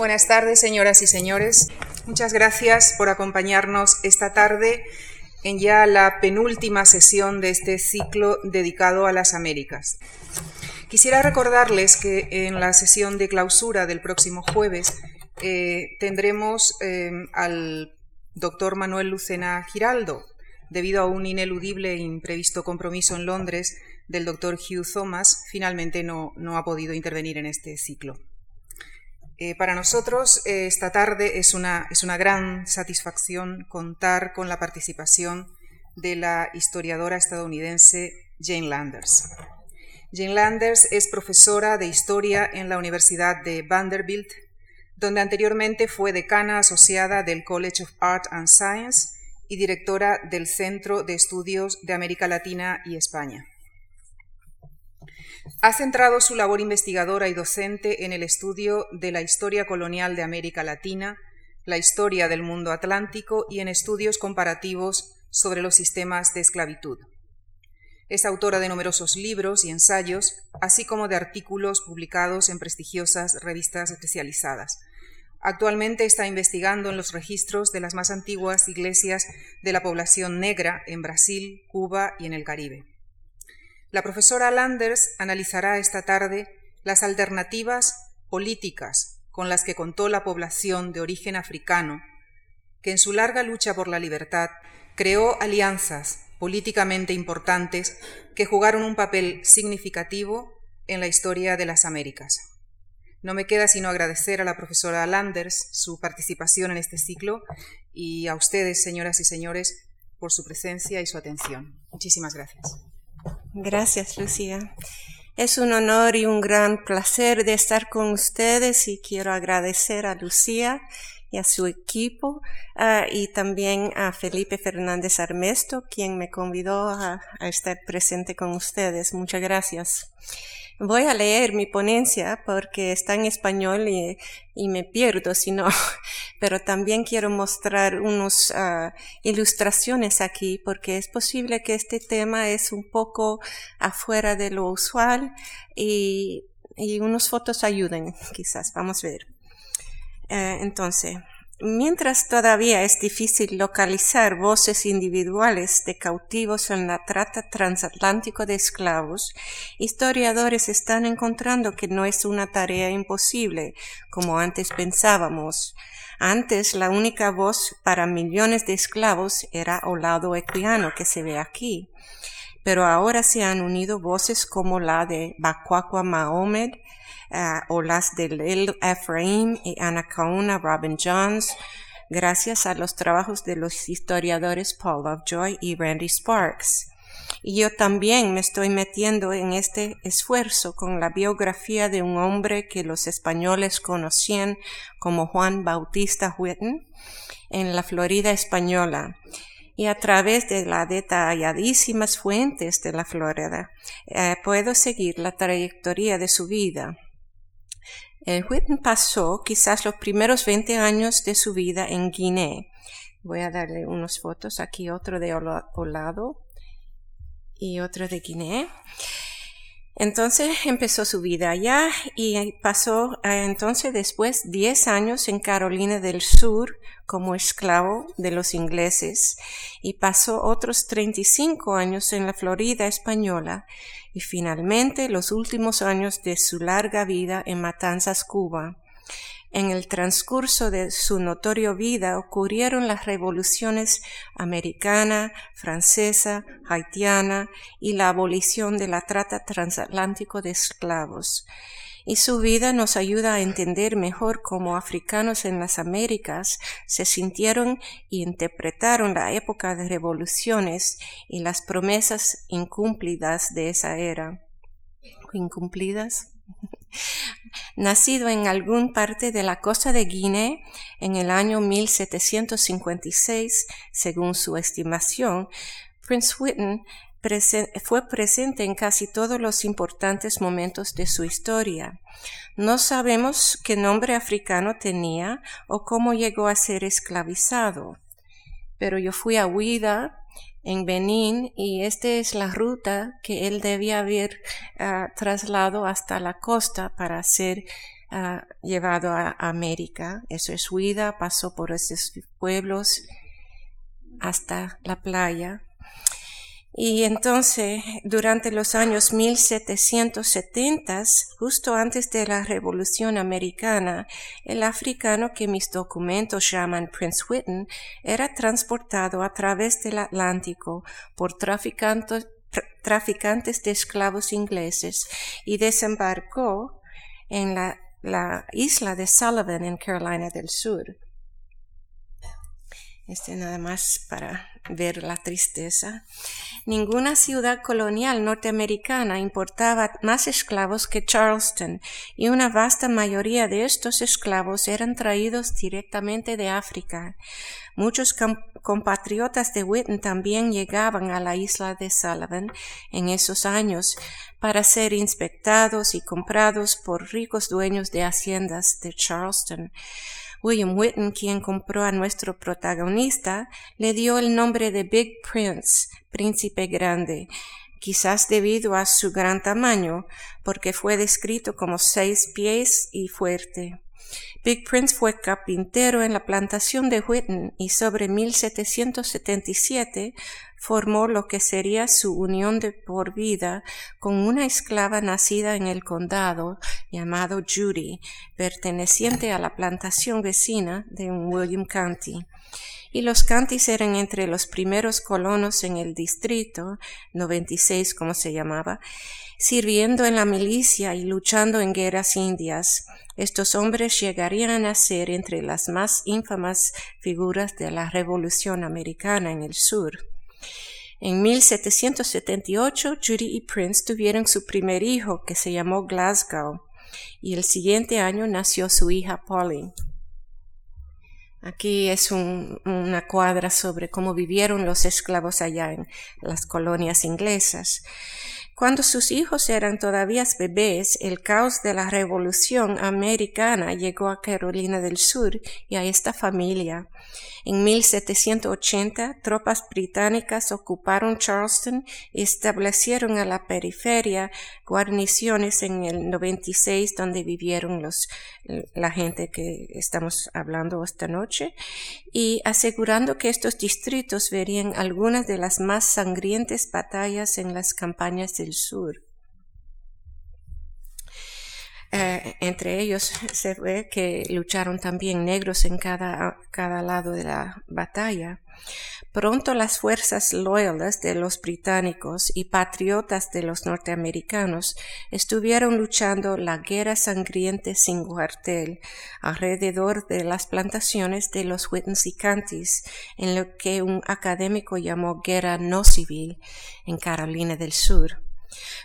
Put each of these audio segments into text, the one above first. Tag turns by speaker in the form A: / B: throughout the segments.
A: Buenas tardes, señoras y señores. Muchas gracias por acompañarnos esta tarde en ya la penúltima sesión de este ciclo dedicado a las Américas. Quisiera recordarles que en la sesión de clausura del próximo jueves eh, tendremos eh, al doctor Manuel Lucena Giraldo, debido a un ineludible e imprevisto compromiso en Londres del doctor Hugh Thomas, finalmente no, ha podido intervenir en este ciclo. Eh, para nosotros eh, esta tarde es una, es una gran satisfacción contar con la participación de la historiadora estadounidense Jane Landers. Jane Landers es profesora de historia en la Universidad de Vanderbilt, donde anteriormente fue decana asociada del College of Art and Science y directora del Centro de Estudios de América Latina y España. Ha centrado su labor investigadora y docente en el estudio de la historia colonial de América Latina, la historia del mundo atlántico y en estudios comparativos sobre los sistemas de esclavitud. Es autora de numerosos libros y ensayos, así como de artículos publicados en prestigiosas revistas especializadas. Actualmente está investigando en los registros de las más antiguas iglesias de la población negra en Brasil, Cuba y en el Caribe. La profesora Landers analizará esta tarde las alternativas políticas con las que contó la población de origen africano, que en su larga lucha por la libertad creó alianzas políticamente importantes que jugaron un papel significativo en la historia de las Américas. No me queda sino agradecer a la profesora Landers su participación en este ciclo y a ustedes, señoras y señores, por su presencia y su atención. Muchísimas gracias.
B: Gracias, Lucía. Es un honor y un gran placer de estar con ustedes y quiero agradecer a Lucía y a su equipo ah, y también a Felipe Fernández Armesto, quien me convidó a estar presente con ustedes. Muchas gracias. Voy a leer mi ponencia porque está en español y, me pierdo si no, pero también quiero mostrar unas ah, ilustraciones aquí porque es posible que este tema es un poco afuera de lo usual y, y unas fotos ayuden quizás. Vamos a ver. Eh, entonces, Mientras todavía es difícil localizar voces individuales de cautivos en la trata transatlántico de esclavos, historiadores están encontrando que no es una tarea imposible, como antes pensábamos. Antes la única voz para millones de esclavos era Olado Equiano, que se ve aquí. Pero ahora se han unido voces como la de Bakwakwa Mahomed, uh, o las de Lil Ephraim y Anacauna Robin Jones, gracias a los trabajos de los historiadores Paul Lovejoy y Randy Sparks. Y yo también me estoy metiendo en este esfuerzo con la biografía de un hombre que los españoles conocían como Juan Bautista Hueton en la Florida española y a través de las detalladísimas fuentes de la Florida eh, puedo seguir la trayectoria de su vida. El Whitney pasó quizás los primeros 20 años de su vida en Guinea. Voy a darle unas fotos. Aquí otro de Olado y otro de Guinea. Entonces empezó su vida allá y pasó eh, entonces después 10 años en Carolina del Sur como esclavo de los ingleses y pasó otros 35 años en la Florida española y finalmente los últimos años de su larga vida en Matanzas, Cuba. En el transcurso de su notorio vida ocurrieron las revoluciones americana, francesa, haitiana y la abolición de la trata transatlántico de esclavos y su vida nos ayuda a entender mejor cómo africanos en las Américas se sintieron y interpretaron la época de revoluciones y las promesas incumplidas de esa era. ¿Incumplidas? Nacido en algún parte de la costa de Guinea en el año 1756, según su estimación, Prince Fue presente en casi todos los importantes momentos de su historia. No sabemos qué nombre africano tenía o cómo llegó a ser esclavizado, pero yo fui a Huida, en Benín, y esta es la ruta que él debía haber uh, trasladado hasta la costa para ser ah, llevado a América. Eso es huida, pasó por esos pueblos hasta la playa. Y entonces, durante los años 1770, justo antes de la Revolución Americana, el africano que mis documentos llaman Prince Whitten era transportado a través del Atlántico por traficantes, traficantes de esclavos ingleses y desembarcó en la, la isla de Sullivan en Carolina del Sur. Este nada más para ver la tristeza. Ninguna ciudad colonial norteamericana importaba más esclavos que Charleston, y una vasta mayoría de estos esclavos eran traídos directamente de África. Muchos compatriotas de Whitten también llegaban a la isla de Sullivan en esos años para ser inspectados y comprados por ricos dueños de haciendas de Charleston. William Whitten, quien compró a nuestro protagonista, le dio el nombre de Big Prince, príncipe grande, quizás debido a su gran tamaño, porque fue descrito como seis pies y fuerte. Big Prince fue carpintero en la plantación de Whitten y sobre 1777 formó lo que sería su unión de por vida con una esclava nacida en el condado llamado Judy, perteneciente a la plantación vecina de William County y los Cantis eran entre los primeros colonos en el distrito, 96 como se llamaba, sirviendo en la milicia y luchando en guerras indias. Estos hombres llegarían a ser entre las más ínfamas figuras de la Revolución Americana en el sur. En 1778, Judy y Prince tuvieron su primer hijo, que se llamó Glasgow, y el siguiente año nació su hija Polly. Aquí es una cuadra sobre cómo vivieron los esclavos allá en las colonias inglesas. Cuando sus hijos eran todavía bebés, el caos de la Revolución Americana llegó a Carolina del Sur y a esta familia. En 1780, tropas británicas ocuparon Charleston y establecieron a la periferia guarniciones en el 96 donde vivieron los, la gente que estamos hablando esta noche y asegurando que estos distritos verían algunas de las más sangrientas batallas en las campañas del sur. Eh, entre ellos se ve que lucharon también negros en cada, cada lado de la batalla. Pronto las fuerzas loyales de los británicos y patriotas de los norteamericanos estuvieron luchando la guerra sangrienta sin cuartel alrededor de las plantaciones de los Cantis, en lo que un académico llamó guerra no civil en Carolina del Sur.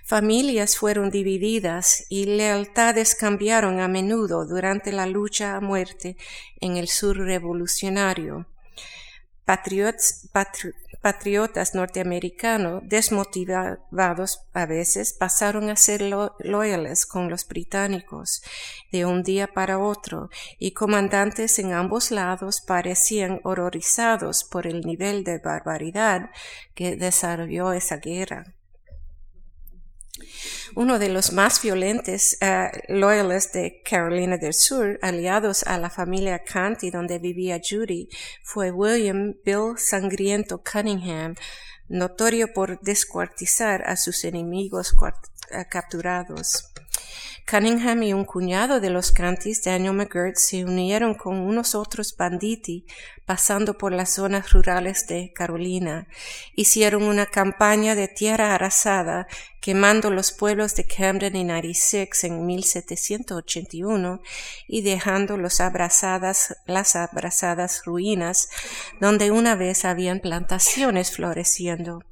B: Familias fueron divididas y lealtades cambiaron a menudo durante la lucha a muerte en el sur revolucionario. Patriotas, norteamericanos, desmotivados a veces, pasaron a ser loyales con los británicos de un día para otro, y comandantes en ambos lados parecían horrorizados por el nivel de barbaridad que desarrolló esa guerra. Uno de los más violentos uh, loyales de Carolina del Sur, aliados a la familia Canty donde vivía Judy, fue William Bill Sangriento Cunningham, notorio por descuartizar a sus enemigos capturados. Cunningham y un cuñado de los Cantys, Daniel McGirt, se unieron con unos otros banditi pasando por las zonas rurales de Carolina. Hicieron una campaña de tierra arrasada, quemando los pueblos de Camden y 96 en 1781 y dejando los abrazadas, las abrazadas ruinas donde una vez habían plantaciones floreciendo.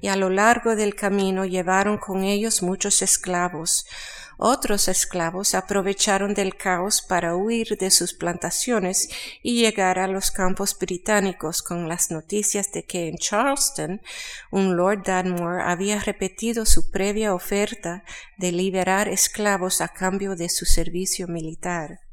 B: Y a lo largo del camino llevaron con ellos muchos esclavos, otros esclavos aprovecharon del caos para huir de sus plantaciones y llegar a los campos británicos con las noticias de que en Charleston un Lord Danmore había repetido su previa oferta de liberar esclavos a cambio de su servicio militar.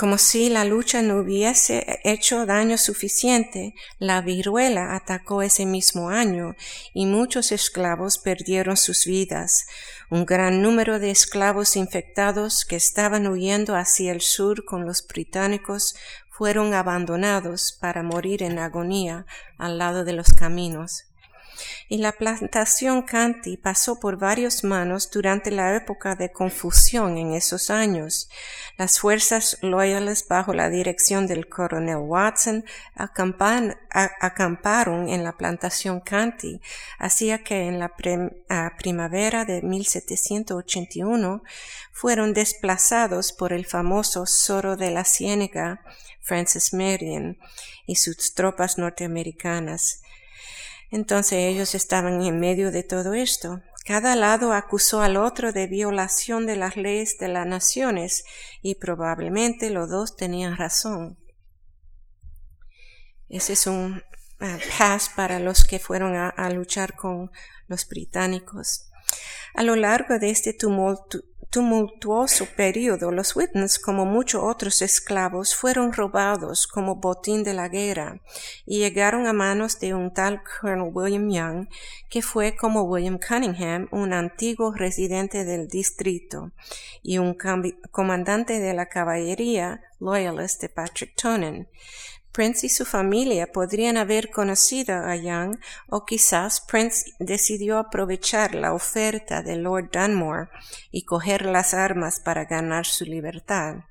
B: Como si la lucha no hubiese hecho daño suficiente, la viruela atacó ese mismo año y muchos esclavos perdieron sus vidas. Un gran número de esclavos infectados que estaban huyendo hacia el sur con los británicos fueron abandonados para morir en agonía al lado de los caminos y la plantación Canti pasó por varias manos durante la época de confusión en esos años. Las fuerzas loyales bajo la dirección del coronel Watson acamparon en la plantación Canti, hacía que en la primavera de 1781 fueron desplazados por el famoso Zoro de la Ciénega, Francis Marion, y sus tropas norteamericanas. Entonces ellos estaban en medio de todo esto. Cada lado acusó al otro de violación de las leyes de las naciones y probablemente los dos tenían razón. Ese es un uh, pass para los que fueron a luchar con los británicos. A lo largo de este tumulto, tumultuoso periodo, los Whitens, como muchos otros esclavos, fueron robados como botín de la guerra y llegaron a manos de un tal Colonel William Young, que fue como William Cunningham, un antiguo residente del distrito y un comandante de la caballería loyalist de Patrick Tonin. Prince y su familia podrían haber conocido a Young o quizás Prince decidió aprovechar la oferta de Lord Dunmore y coger las armas para ganar su libertad.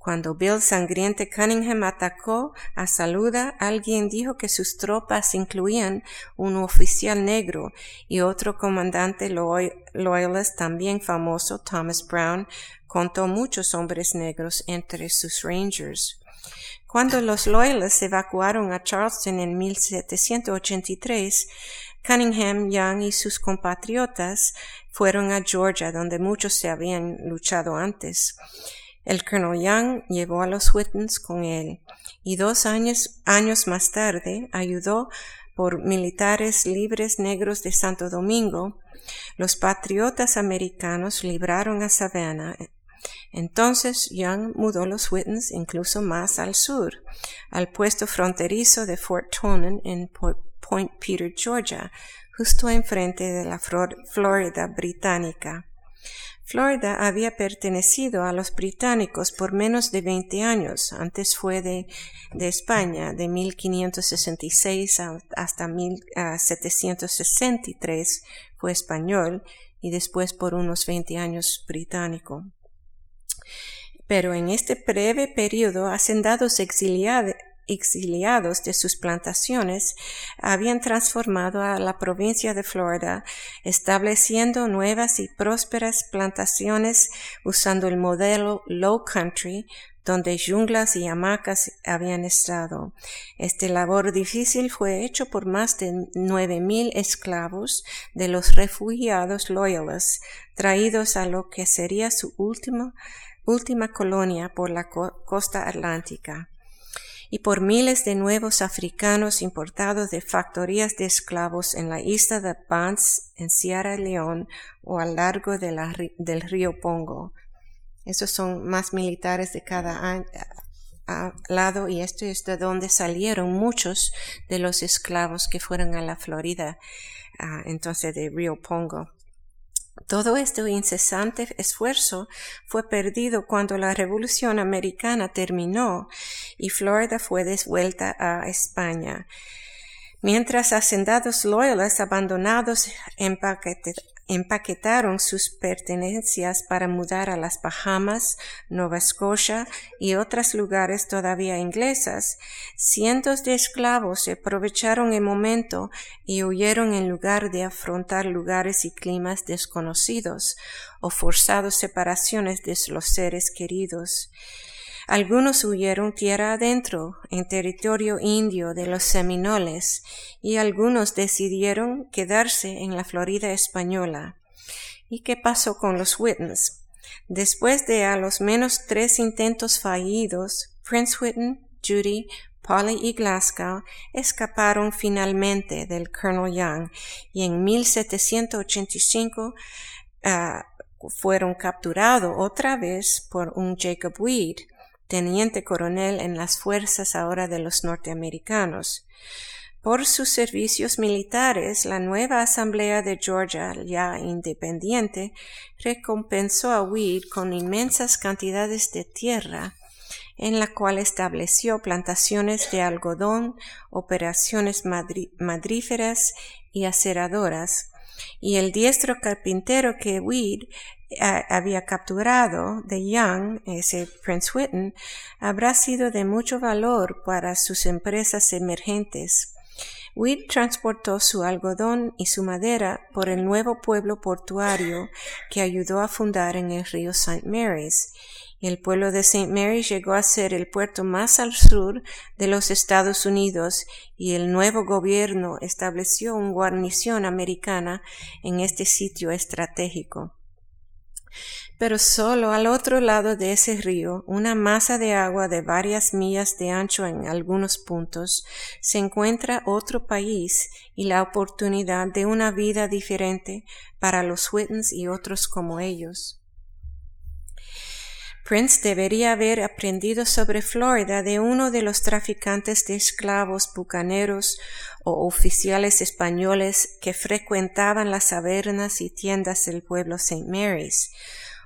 B: Cuando Bill Sangriente Cunningham atacó a Saluda, alguien dijo que sus tropas incluían un oficial negro y otro comandante loyalist también famoso, Thomas Brown, contó muchos hombres negros entre sus rangers. Cuando los Loyalists evacuaron a Charleston en 1783, Cunningham, Young y sus compatriotas fueron a Georgia, donde muchos se habían luchado antes. El Colonel Young llevó a los Whitens con él y dos años, años más tarde ayudó por militares libres negros de Santo Domingo. Los patriotas americanos libraron a Savannah entonces Young mudó los Whitens incluso más al sur, al puesto fronterizo de Fort Tonin en Point Peter, Georgia, justo enfrente de la Florida británica. Florida había pertenecido a los británicos por menos de 20 años, antes fue de, España, de 1566 hasta 1763 fue español y después por unos 20 años británico. Pero en este breve periodo, hacendados exiliados de sus plantaciones habían transformado a la provincia de Florida, estableciendo nuevas y prósperas plantaciones usando el modelo Low Country, donde junglas y hamacas habían estado. Este labor difícil fue hecho por más de nueve mil esclavos de los refugiados loyalists traídos a lo que sería su última última colonia por la costa atlántica, y por miles de nuevos africanos importados de factorías de esclavos en la isla de Banks, en Sierra Leone o a lo largo del río Pongo. Esos son más militares de cada lado y esto es de donde salieron muchos de los esclavos que fueron a la Florida, ah, entonces de Río Pongo. Todo este incesante esfuerzo fue perdido cuando la Revolución Americana terminó y Florida fue devuelta a España. Mientras hacendados loyales abandonados empaquetaron sus pertenencias para mudar a las Bahamas, Nueva Escocia y otros lugares todavía inglesas, cientos de esclavos se aprovecharon el momento y huyeron en lugar de afrontar lugares y climas desconocidos o forzados separaciones de los seres queridos. Algunos huyeron tierra adentro, en territorio indio de los Seminoles, y algunos decidieron quedarse en la Florida española. ¿Y qué pasó con los Whitens? Después de a los menos tres intentos fallidos, Prince Whitten, Judy, Polly y Glasgow escaparon finalmente del Colonel Young y en 1785 ah, fueron capturados otra vez por un Jacob Weed, teniente coronel en las fuerzas ahora de los norteamericanos. Por sus servicios militares, la nueva Asamblea de Georgia, ya independiente, recompensó a Weed con inmensas cantidades de tierra, en la cual estableció plantaciones de algodón, operaciones madríferas y aceradoras, y el diestro carpintero que Weed había capturado de Young, ese Prince Whitten, habrá sido de mucho valor para sus empresas emergentes. Weed transportó su algodón y su madera por el nuevo pueblo portuario que ayudó a fundar en el río St. Mary's. El pueblo de St. Mary's llegó a ser el puerto más al sur de los Estados Unidos y el nuevo gobierno estableció una guarnición americana en este sitio estratégico. Pero solo al otro lado de ese río, una masa de agua de varias millas de ancho en algunos puntos, se encuentra otro país y la oportunidad de una vida diferente para los Whitens y otros como ellos. Prince debería haber aprendido sobre Florida de uno de los traficantes de esclavos bucaneros o oficiales españoles que frecuentaban las tabernas y tiendas del pueblo St. Mary's.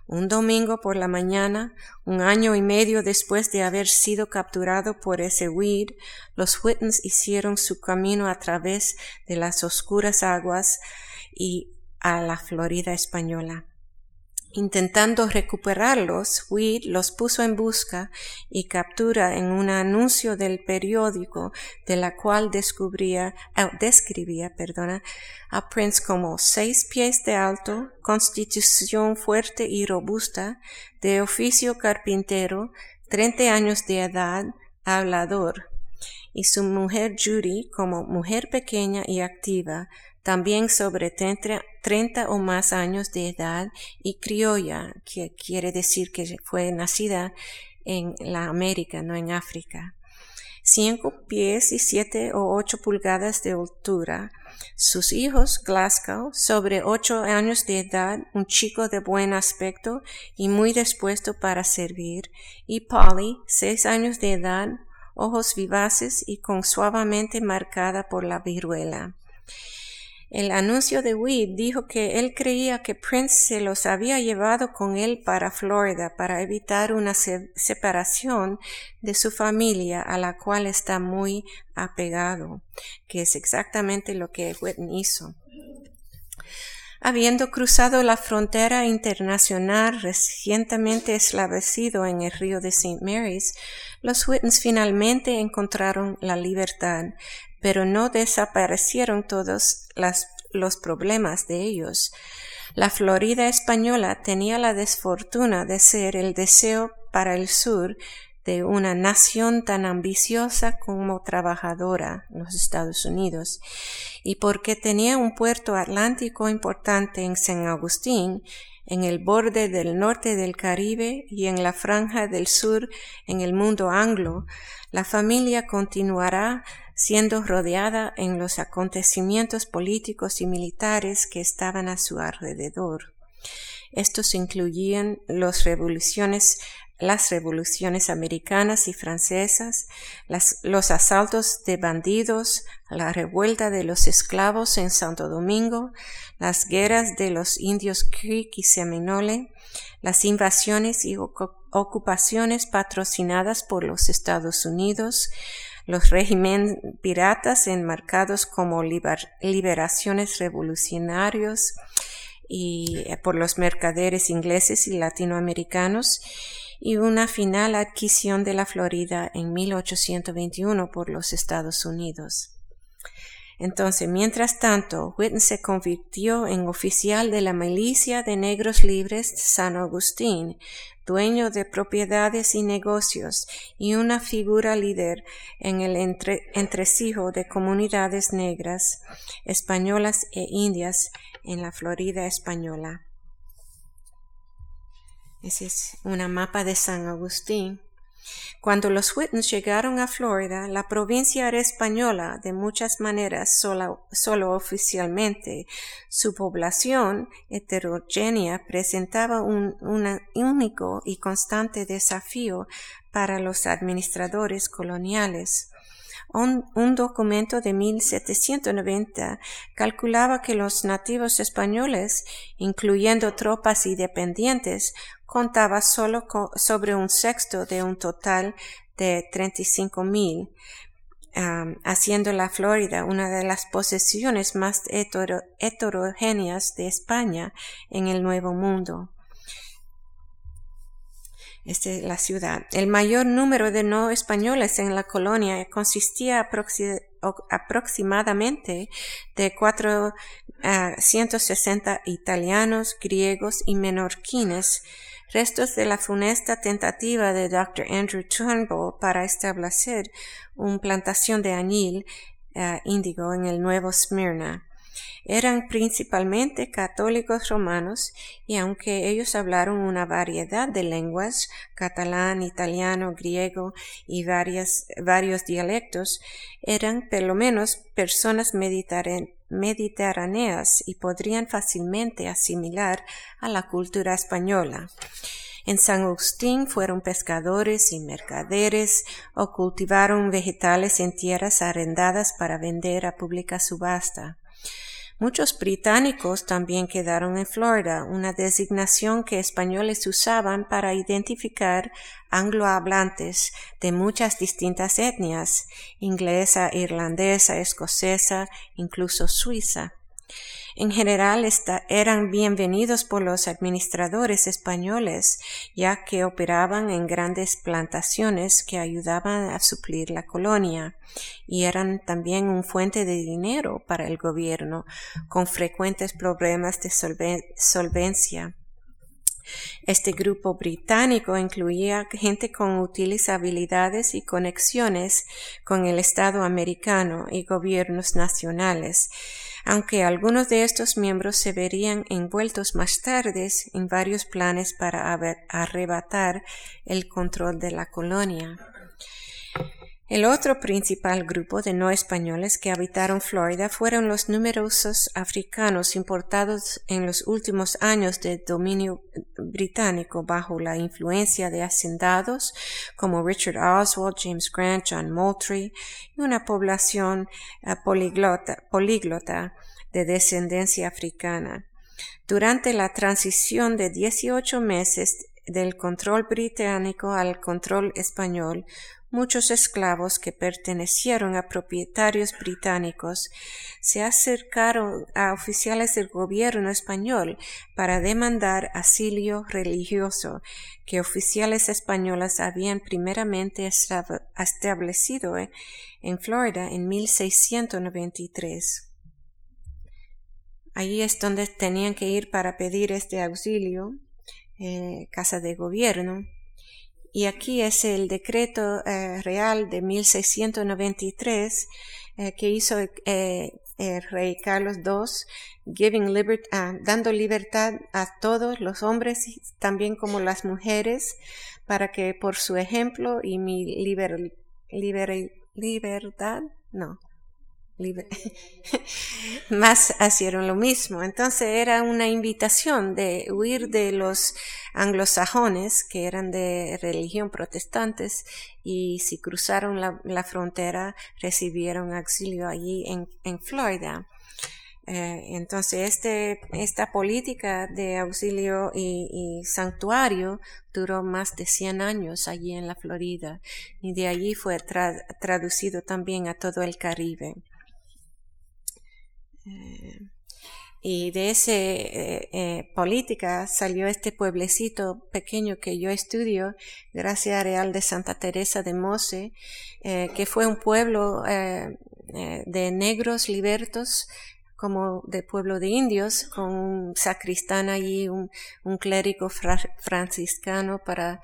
B: Un domingo por la mañana, un año y medio después de haber sido capturado por ese weed, los Whitens hicieron su camino a través de las oscuras aguas y a la Florida española. Intentando recuperarlos, Weed los puso en busca y captura en un anuncio del periódico de la cual descubría, eh, describía perdona, a Prince como seis pies de alto, constitución fuerte y robusta, de oficio carpintero, treinta años de edad, hablador, y su mujer Judy como mujer pequeña y activa, también sobre 30, o más años de edad y criolla, que quiere decir que fue nacida en la América, no en África. Cinco pies y siete o ocho pulgadas de altura. Sus hijos, Glasgow, sobre ocho años de edad, un chico de buen aspecto y muy dispuesto para servir, y Polly, seis años de edad, ojos vivaces y con suavemente marcada por la viruela. El anuncio de Weed dijo que él creía que Prince se los había llevado con él para Florida para evitar una separación de su familia a la cual está muy apegado, que es exactamente lo que Whitney hizo. Habiendo cruzado la frontera internacional recientemente establecido en el río de St. Mary's, los Whitens finalmente encontraron la libertad, pero no desaparecieron todos los problemas de ellos. La Florida española tenía la desfortuna de ser el deseo para el sur de una nación tan ambiciosa como trabajadora, los Estados Unidos, y porque tenía un puerto atlántico importante en San Agustín, en el borde del norte del Caribe y en la franja del sur en el mundo anglo, la familia continuará siendo rodeada en los acontecimientos políticos y militares que estaban a su alrededor. Estos incluían las revoluciones, las revoluciones americanas y francesas, los asaltos de bandidos, la revuelta de los esclavos en Santo Domingo, las guerras de los indios Creek y Seminole, las invasiones y ocupaciones patrocinadas por los Estados Unidos, los regímenes piratas enmarcados como liberaciones revolucionarios y eh, por los mercaderes ingleses y latinoamericanos y una final adquisición de la Florida en 1821 por los Estados Unidos. Entonces, mientras tanto, Whitten se convirtió en oficial de la milicia de negros libres San Agustín, dueño de propiedades y negocios y una figura líder en el entresijo de comunidades negras, españolas e indias en la Florida española. Ese es una mapa de San Agustín. Cuando los Whitens llegaron a Florida, la provincia era española de muchas maneras, solo, solo oficialmente. Su población heterogénea presentaba un, único y constante desafío para los administradores coloniales. Un, un, documento de 1790 calculaba que los nativos españoles, incluyendo tropas y dependientes, contaba solo sobre un sexto de un total de 35 mil, haciendo la Florida una de las posesiones más heterogéneas de España en el Nuevo Mundo. Esta es la ciudad. El mayor número de no españoles en la colonia consistía aproximadamente de 460 italianos, griegos y menorquines, restos de la funesta tentativa de Dr. Andrew Turnbull para establecer una plantación de añil uh, índigo en el Nuevo Smyrna. Eran principalmente católicos romanos y aunque ellos hablaron una variedad de lenguas, catalán, italiano, griego y varios dialectos, eran por lo menos personas mediterráneas y podrían fácilmente asimilar a la cultura española. En San Agustín fueron pescadores y mercaderes o cultivaron vegetales en tierras arrendadas para vender a pública subasta. Muchos británicos también quedaron en Florida, una designación que españoles usaban para identificar anglohablantes de muchas distintas etnias, inglesa, irlandesa, escocesa, incluso suiza. En general eran bienvenidos por los administradores españoles, ya que operaban en grandes plantaciones que ayudaban a suplir la colonia y eran también un fuente de dinero para el gobierno, con frecuentes problemas de solvencia. Este grupo británico incluía gente con útiles habilidades y conexiones con el Estado americano y gobiernos nacionales, aunque algunos de estos miembros se verían envueltos más tarde en varios planes para arrebatar el control de la colonia. El otro principal grupo de no españoles que habitaron Florida fueron los numerosos africanos importados en los últimos años del dominio británico bajo la influencia de hacendados como Richard Oswald, James Grant, John Moultrie y una población eh, políglota de descendencia africana. Durante la transición de 18 meses del control británico al control español, muchos esclavos que pertenecieron a propietarios británicos se acercaron a oficiales del gobierno español para demandar asilio religioso que oficiales españoles habían primeramente establecido en Florida en 1693. Allí es donde tenían que ir para pedir este auxilio, eh, casa de gobierno. Y aquí es el decreto eh, real de 1693 eh, que hizo eh, el rey Carlos II, ah, dando libertad a todos los hombres, también como las mujeres, para que por su ejemplo y mi liber, libertad, no, más hicieron lo mismo. Entonces era una invitación de huir de los anglosajones que eran de religión protestantes y si cruzaron la, frontera recibieron auxilio allí en, Florida. Eh, entonces, este, esta política de auxilio y, santuario duró más de 100 años allí en la Florida y de allí fue traducido también a todo el Caribe. Eh, y de esa eh, eh, política salió este pueblecito pequeño que yo estudio, Gracia Real de Santa Teresa de Mose, que fue un pueblo de negros libertos como de pueblo de indios, con un sacristán allí, un, clérigo franciscano para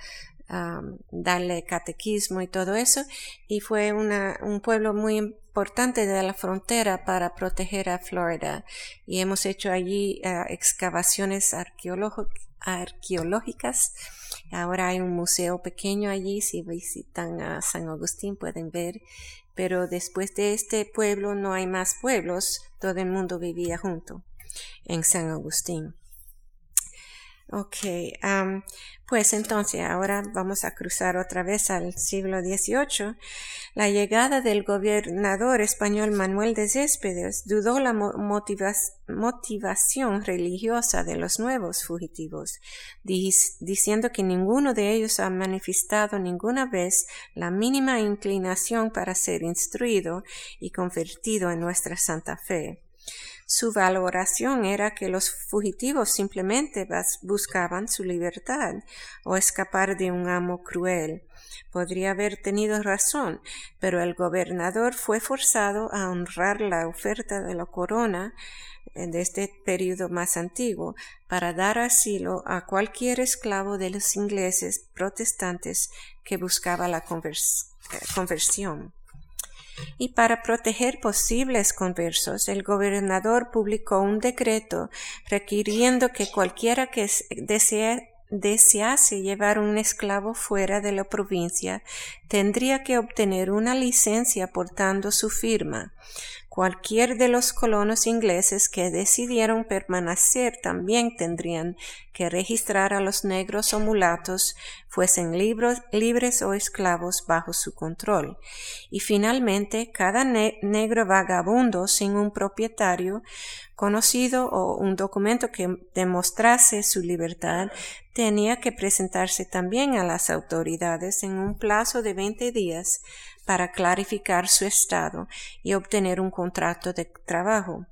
B: darle catequismo y todo eso. Y fue un pueblo muy importante de la frontera para proteger a Florida. Y hemos hecho allí ah, excavaciones arqueológicas. Ahora hay un museo pequeño allí. Si visitan a San Agustín pueden ver. Pero después de este pueblo no hay más pueblos. Todo el mundo vivía junto en San Agustín. Ok, pues entonces ahora vamos a cruzar otra vez al siglo XVIII. La llegada del gobernador español Manuel de Céspedes dudó la motivación religiosa de los nuevos fugitivos, diciendo que ninguno de ellos ha manifestado ninguna vez la mínima inclinación para ser instruido y convertido en nuestra santa fe. Su valoración era que los fugitivos simplemente buscaban su libertad o escapar de un amo cruel. Podría haber tenido razón, pero el gobernador fue forzado a honrar la oferta de la corona eh, de este periodo más antiguo para dar asilo a cualquier esclavo de los ingleses protestantes que buscaba la eh, conversión y para proteger posibles conversos, el gobernador publicó un decreto requiriendo que cualquiera que desease llevar un esclavo fuera de la provincia tendría que obtener una licencia portando su firma. Cualquier de los colonos ingleses que decidieron permanecer también tendrían que registrar a los negros o mulatos, fuesen libres o esclavos bajo su control. Y finalmente, cada negro vagabundo sin un propietario conocido o un documento que demostrase su libertad tenía que presentarse también a las autoridades en un plazo de veinte días para clarificar su estado y obtener un contrato de trabajo.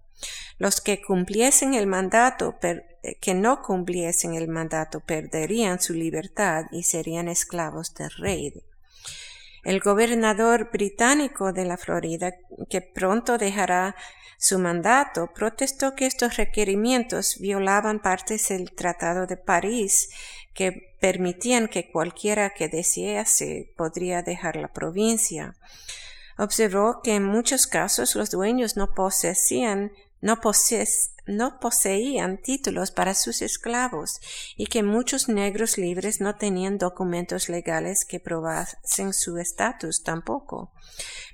B: Los que cumpliesen el mandato, eh, que no cumpliesen el mandato, perderían su libertad y serían esclavos del rey. El gobernador británico de la Florida, que pronto dejará su mandato, protestó que estos requerimientos violaban partes del Tratado de París que permitían que cualquiera que desease podría dejar la provincia. Observó que en muchos casos los dueños no poseían no, no, poseían títulos para sus esclavos y que muchos negros libres no tenían documentos legales que probasen su estatus tampoco.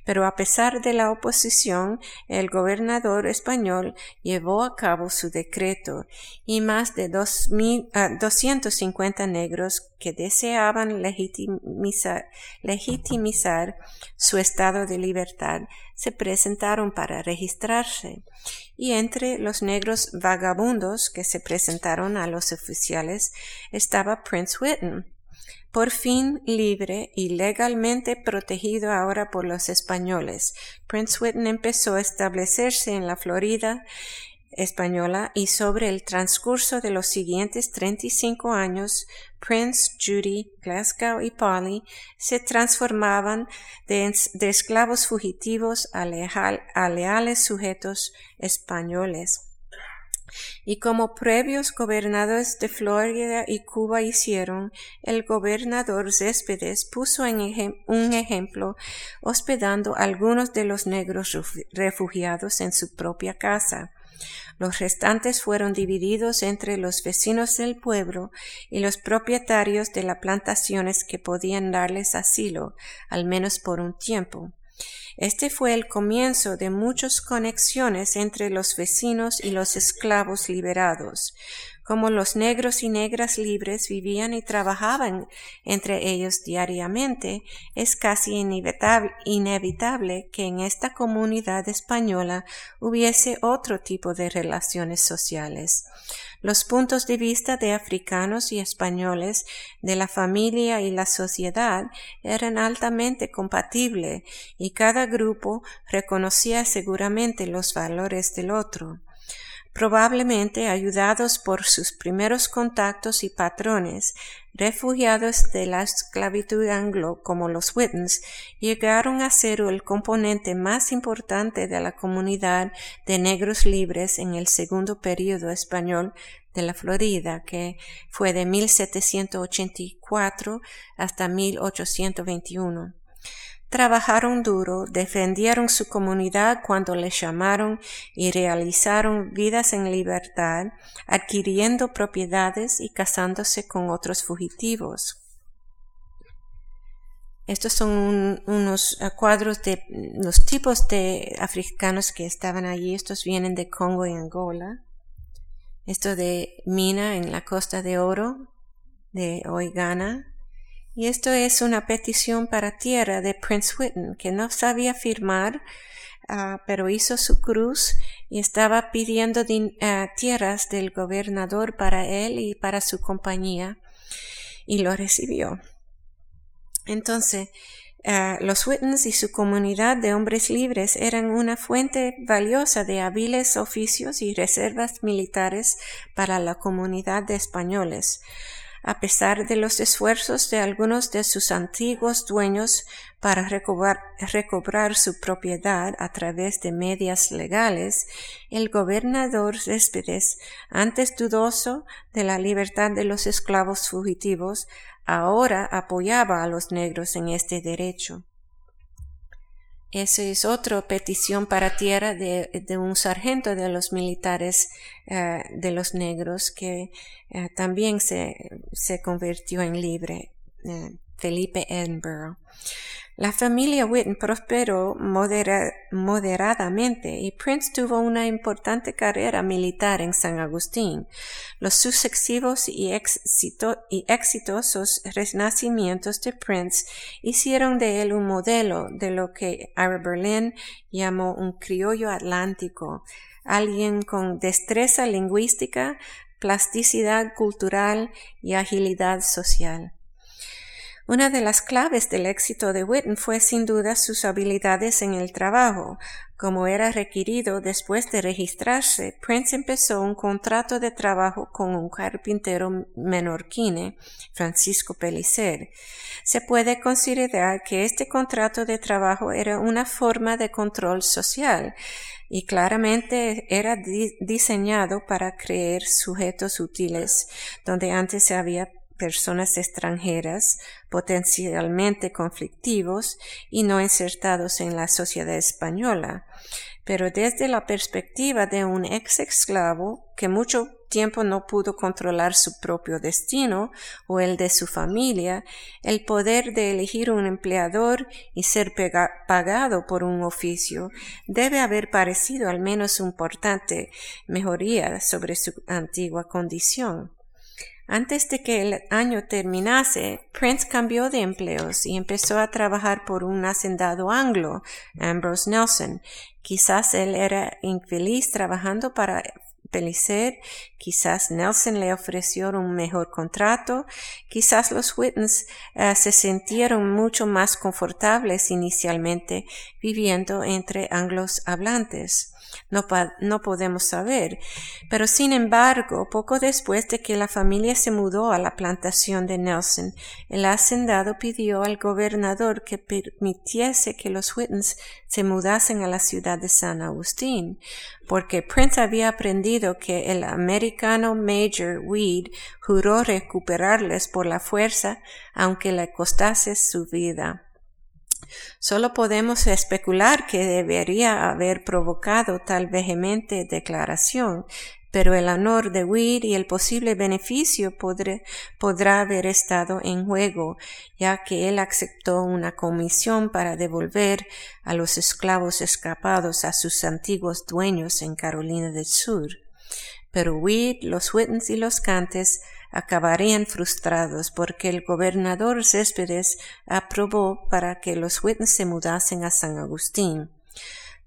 B: Pero a pesar de la oposición, el gobernador español llevó a cabo su decreto y más de dos mil, ah, negros que deseaban legitimizar, legitimizar su estado de libertad se presentaron para registrarse. Y entre los negros vagabundos que se presentaron a los oficiales estaba Prince Whitten, por fin libre y legalmente protegido ahora por los españoles. Prince Whitten empezó a establecerse en la Florida española y sobre el transcurso de los siguientes 35 años, Prince, Judy, Glasgow y Polly se transformaban de, esclavos fugitivos a leales sujetos españoles. Y como previos gobernadores de Florida y Cuba hicieron, el gobernador Céspedes puso en un ejemplo hospedando algunos de los negros refugiados en su propia casa. Los restantes fueron divididos entre los vecinos del pueblo y los propietarios de las plantaciones que podían darles asilo, al menos por un tiempo. Este fue el comienzo de muchas conexiones entre los vecinos y los esclavos liberados. Como los negros y negras libres vivían y trabajaban entre ellos diariamente, es casi inevitable, que en esta comunidad española hubiese otro tipo de relaciones sociales. Los puntos de vista de africanos y españoles, de la familia y la sociedad eran altamente compatibles y cada grupo reconocía seguramente los valores del otro probablemente ayudados por sus primeros contactos y patrones, refugiados de la esclavitud anglo como los Whittens, llegaron a ser el componente más importante de la comunidad de negros libres en el segundo período español de la Florida, que fue de 1784 hasta 1821. Trabajaron duro, defendieron su comunidad cuando les llamaron y realizaron vidas en libertad, adquiriendo propiedades y casándose con otros fugitivos. Estos son unos cuadros de los tipos de africanos que estaban allí. Estos vienen de Congo y Angola. Esto de mina en la costa de oro de hoy Ghana. Y esto es una petición para tierra de Prince Whitten, que no sabía firmar, ah, pero hizo su cruz y estaba pidiendo ah, tierras del gobernador para él y para su compañía, y lo recibió. Entonces, ah, los Whittens y su comunidad de hombres libres eran una fuente valiosa de hábiles oficios y reservas militares para la comunidad de españoles a pesar de los esfuerzos de algunos de sus antiguos dueños para recobrar, su propiedad a través de medias legales, el gobernador Céspedes, antes dudoso de la libertad de los esclavos fugitivos, ahora apoyaba a los negros en este derecho. Esa es otra petición para tierra de, un sargento de los militares eh, de los negros que eh, también se, se, convirtió en libre, eh, Felipe Edinburgh. La familia Whitten prosperó moderadamente y Prince tuvo una importante carrera militar en San Agustín. Los sucesivos y, y exitosos renacimientos de Prince hicieron de él un modelo de lo que Ira Berlin llamó un criollo atlántico, alguien con destreza lingüística, plasticidad cultural y agilidad social. Una de las claves del éxito de Whitten fue sin duda sus habilidades en el trabajo. Como era requerido después de registrarse, Prince empezó un contrato de trabajo con un carpintero menorquine, Francisco Pellicer. Se puede considerar que este contrato de trabajo era una forma de control social y claramente era diseñado para crear sujetos útiles donde antes se había personas extranjeras potencialmente conflictivos y no insertados en la sociedad española, pero desde la perspectiva de un ex esclavo que mucho tiempo no pudo controlar su propio destino o el de su familia, el poder de elegir un empleador y ser pagado por un oficio debe haber parecido al menos importante mejoría sobre su antigua condición. Antes de que el año terminase, Prince cambió de empleos y empezó a trabajar por un hacendado anglo, Ambrose Nelson. Quizás él era infeliz trabajando para Pelicer, quizás Nelson le ofreció un mejor contrato, quizás los Whitens eh, se sintieron mucho más confortables inicialmente viviendo entre anglos hablantes no, podemos saber. Pero sin embargo, poco después de que la familia se mudó a la plantación de Nelson, el hacendado pidió al gobernador que permitiese que los Whitens se mudasen a la ciudad de San Agustín, porque Prince había aprendido que el americano Major Weed juró recuperarles por la fuerza, aunque le costase su vida. Solo podemos especular que debería haber provocado tal vehemente declaración, pero el honor de Weir y el posible beneficio podrá haber estado en juego, ya que él aceptó una comisión para devolver a los esclavos escapados a sus antiguos dueños en Carolina del Sur. Pero Weed, los Whitens y los Cantes acabarían frustrados porque el gobernador Céspedes aprobó para que los Whitens se mudasen a San Agustín.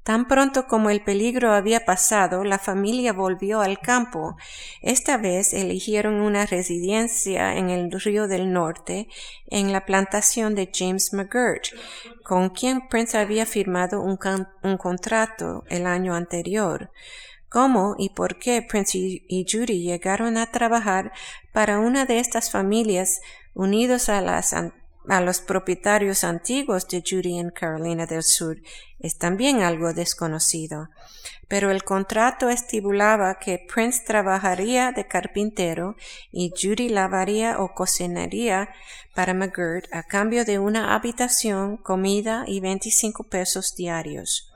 B: Tan pronto como el peligro había pasado, la familia volvió al campo. Esta vez eligieron una residencia en el Río del Norte, en la plantación de James McGirt, con quien Prince había firmado un contrato el año anterior cómo y por qué Prince y Judy llegaron a trabajar para una de estas familias unidos a las a los propietarios antiguos de Judy en Carolina del Sur es también algo desconocido. Pero el contrato estipulaba que Prince trabajaría de carpintero y Judy lavaría o cocinaría para McGirt a cambio de una habitación, comida y 25 pesos diarios.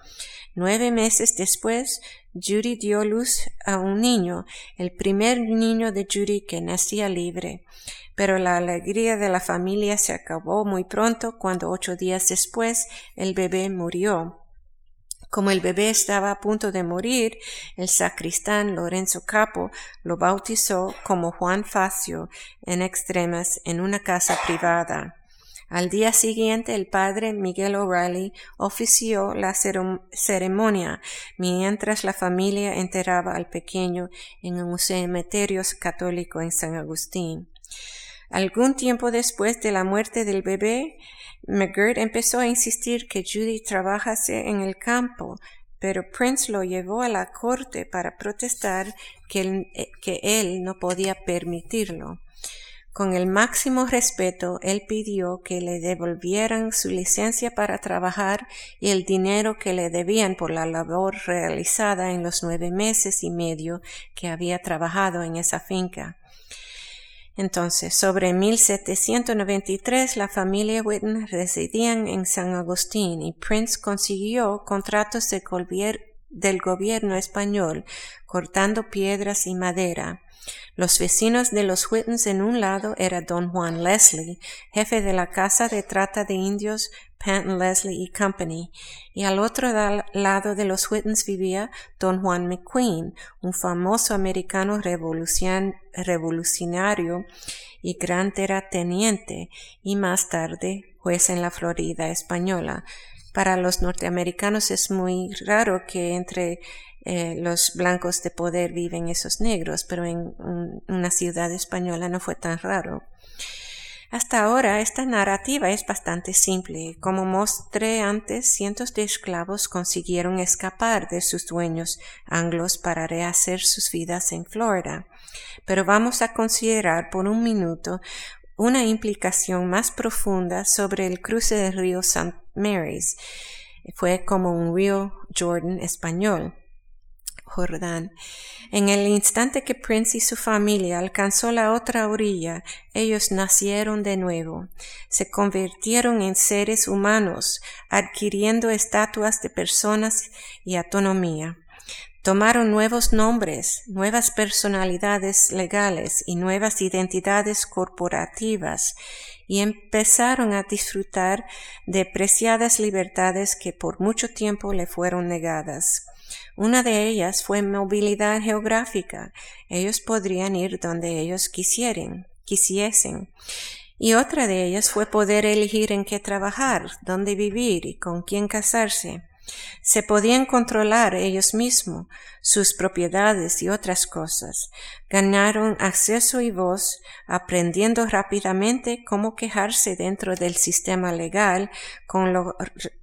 B: Nueve meses después, Judy dio luz a un niño, el primer niño de Judy que nacía libre. Pero la alegría de la familia se acabó muy pronto cuando ocho días después el bebé murió. Como el bebé estaba a punto de morir, el sacristán Lorenzo Capo lo bautizó como Juan Facio en extremas en una casa privada. Al día siguiente el padre Miguel O'Reilly ofició la ceremonia mientras la familia enterraba al pequeño en un cementerio católico en San Agustín. Algún tiempo después de la muerte del bebé, McGirt empezó a insistir que Judy trabajase en el campo, pero Prince lo llevó a la corte para protestar que eh, que él no podía permitirlo. Con el máximo respeto, él pidió que le devolvieran su licencia para trabajar y el dinero que le debían por la labor realizada en los nueve meses y medio que había trabajado en esa finca. Entonces, sobre 1793, la familia Whitten residían en San Agustín y Prince consiguió contratos del gobierno español cortando piedras y madera. Los vecinos de los Whittens en un lado era don Juan Leslie, jefe de la casa de trata de indios Panton Leslie y Company, y al otro lado de los Whittens vivía don Juan McQueen, un famoso americano revolucionario y gran terrateniente, y más tarde juez en la Florida española. Para los norteamericanos es muy raro que entre eh, los blancos de poder viven esos negros, pero en una ciudad española no fue tan raro. Hasta ahora esta narrativa es bastante simple. Como mostré antes, cientos de esclavos consiguieron escapar de sus dueños anglos para rehacer sus vidas en Florida. Pero vamos a considerar por un minuto una implicación más profunda sobre el cruce del río St. Mary's. Fue como un río Jordan español. Jordán. En el instante que Prince y su familia alcanzó la otra orilla, ellos nacieron de nuevo, se convirtieron en seres humanos, adquiriendo estatuas de personas y autonomía. Tomaron nuevos nombres, nuevas personalidades legales y nuevas identidades corporativas y empezaron a disfrutar de preciadas libertades que por mucho tiempo le fueron negadas. Una de ellas fue movilidad geográfica. Ellos podrían ir donde ellos quisieren, quisiesen. Y otra de ellas fue poder elegir en qué trabajar, dónde vivir y con quién casarse. Se podían controlar ellos mismos, sus propiedades y otras cosas. Ganaron acceso y voz, aprendiendo rápidamente cómo quejarse dentro del sistema legal con,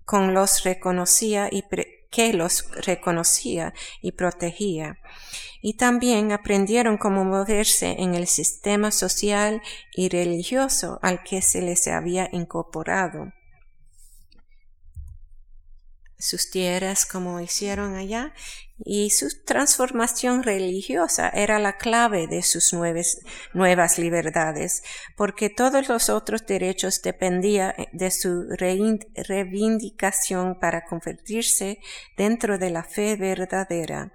B: con los reconocía y que los reconocía y protegía. Y también aprendieron cómo moverse en el sistema social y religioso al que se les había incorporado sus tierras como hicieron allá y su transformación religiosa era la clave de sus nuevas libertades, porque todos los otros derechos dependían de su reivindicación para convertirse dentro de la fe verdadera.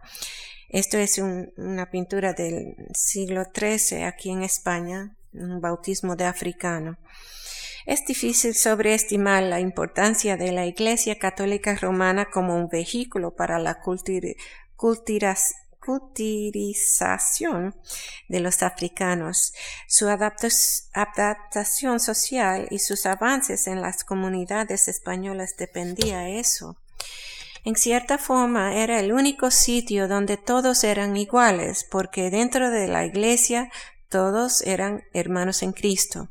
B: Esto es una pintura del siglo XIII aquí en España, un bautismo de africano. Es difícil sobreestimar la importancia de la Iglesia Católica Romana como un vehículo para la culturización de los africanos, su adaptación social y sus avances en las comunidades españolas dependía de eso. En cierta forma era el único sitio donde todos eran iguales, porque dentro de la iglesia todos eran hermanos en Cristo.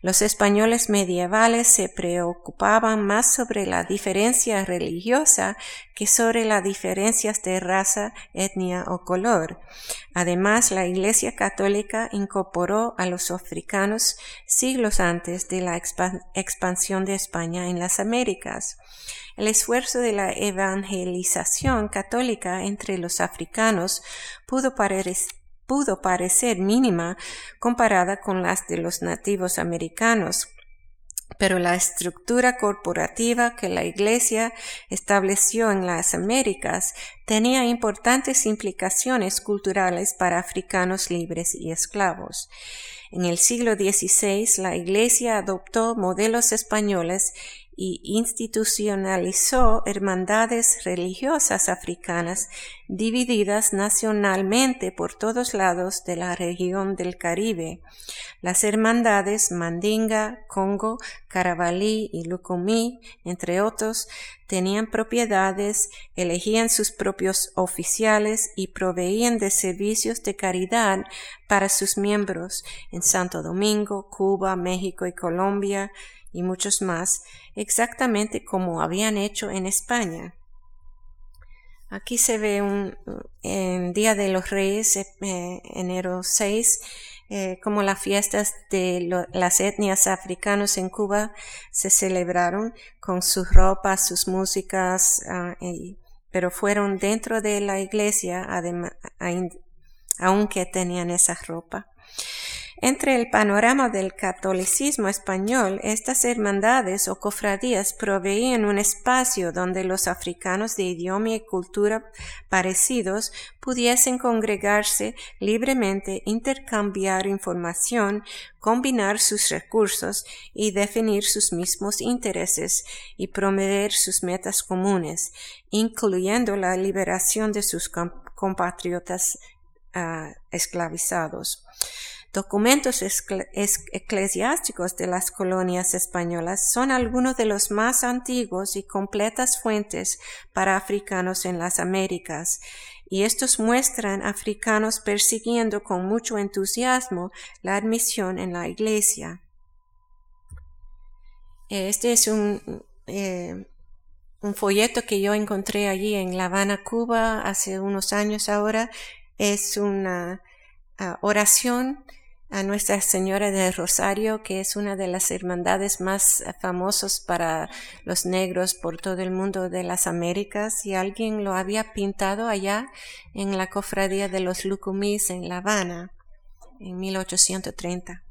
B: Los españoles medievales se preocupaban más sobre la diferencia religiosa que sobre las diferencias de raza, etnia o color. Además, la Iglesia Católica incorporó a los africanos siglos antes de la expansión de España en las Américas. El esfuerzo de la evangelización católica entre los africanos pudo parecer pudo parecer mínima comparada con las de los nativos americanos, pero la estructura corporativa que la Iglesia estableció en las Américas tenía importantes implicaciones culturales para africanos libres y esclavos. En el siglo XVI la Iglesia adoptó modelos españoles y institucionalizó hermandades religiosas africanas divididas nacionalmente por todos lados de la región del Caribe. Las hermandades Mandinga, Congo, Carabalí y Lucumí, entre otros, tenían propiedades, elegían sus propios oficiales y proveían de servicios de caridad para sus miembros en Santo Domingo, Cuba, México y Colombia, y muchos más, exactamente como habían hecho en España. Aquí se ve un en Día de los Reyes, eh, enero 6, eh, como las fiestas de las etnias africanas en Cuba se celebraron con sus ropas, sus músicas, ah, pero fueron dentro de la iglesia, aunque tenían esa ropa. Entre el panorama del catolicismo español, estas hermandades o cofradías proveían un espacio donde los africanos de idioma y cultura parecidos pudiesen congregarse libremente, intercambiar información, combinar sus recursos y definir sus mismos intereses y promover sus metas comunes, incluyendo la liberación de sus compatriotas ah, esclavizados. Documentos eclesiásticos de las colonias españolas son algunos de los más antiguos y completas fuentes para africanos en las Américas, y estos muestran africanos persiguiendo con mucho entusiasmo la admisión en la Iglesia. Este es un, eh, folleto que yo encontré allí en La Habana, Cuba, hace unos años ahora. Es una ah, oración a Nuestra Señora del Rosario, que es una de las hermandades más famosas para los negros por todo el mundo de las Américas, y alguien lo había pintado allá en la cofradía de los Lucumís en La Habana en 1830.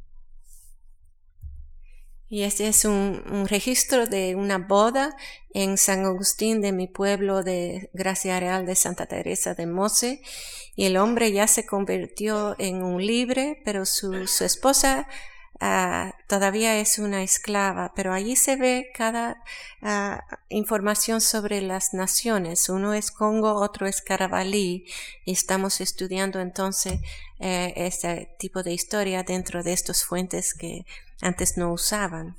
B: Y este es un, registro de una boda en San Agustín de mi pueblo de Gracia Real de Santa Teresa de Mose. Y el hombre ya se convirtió en un libre, pero su, su esposa Ah, todavía es una esclava, pero allí se ve cada ah, información sobre las naciones. Uno es Congo, otro es Carabalí, y estamos estudiando entonces eh, este tipo de historia dentro de estas fuentes que antes no usaban.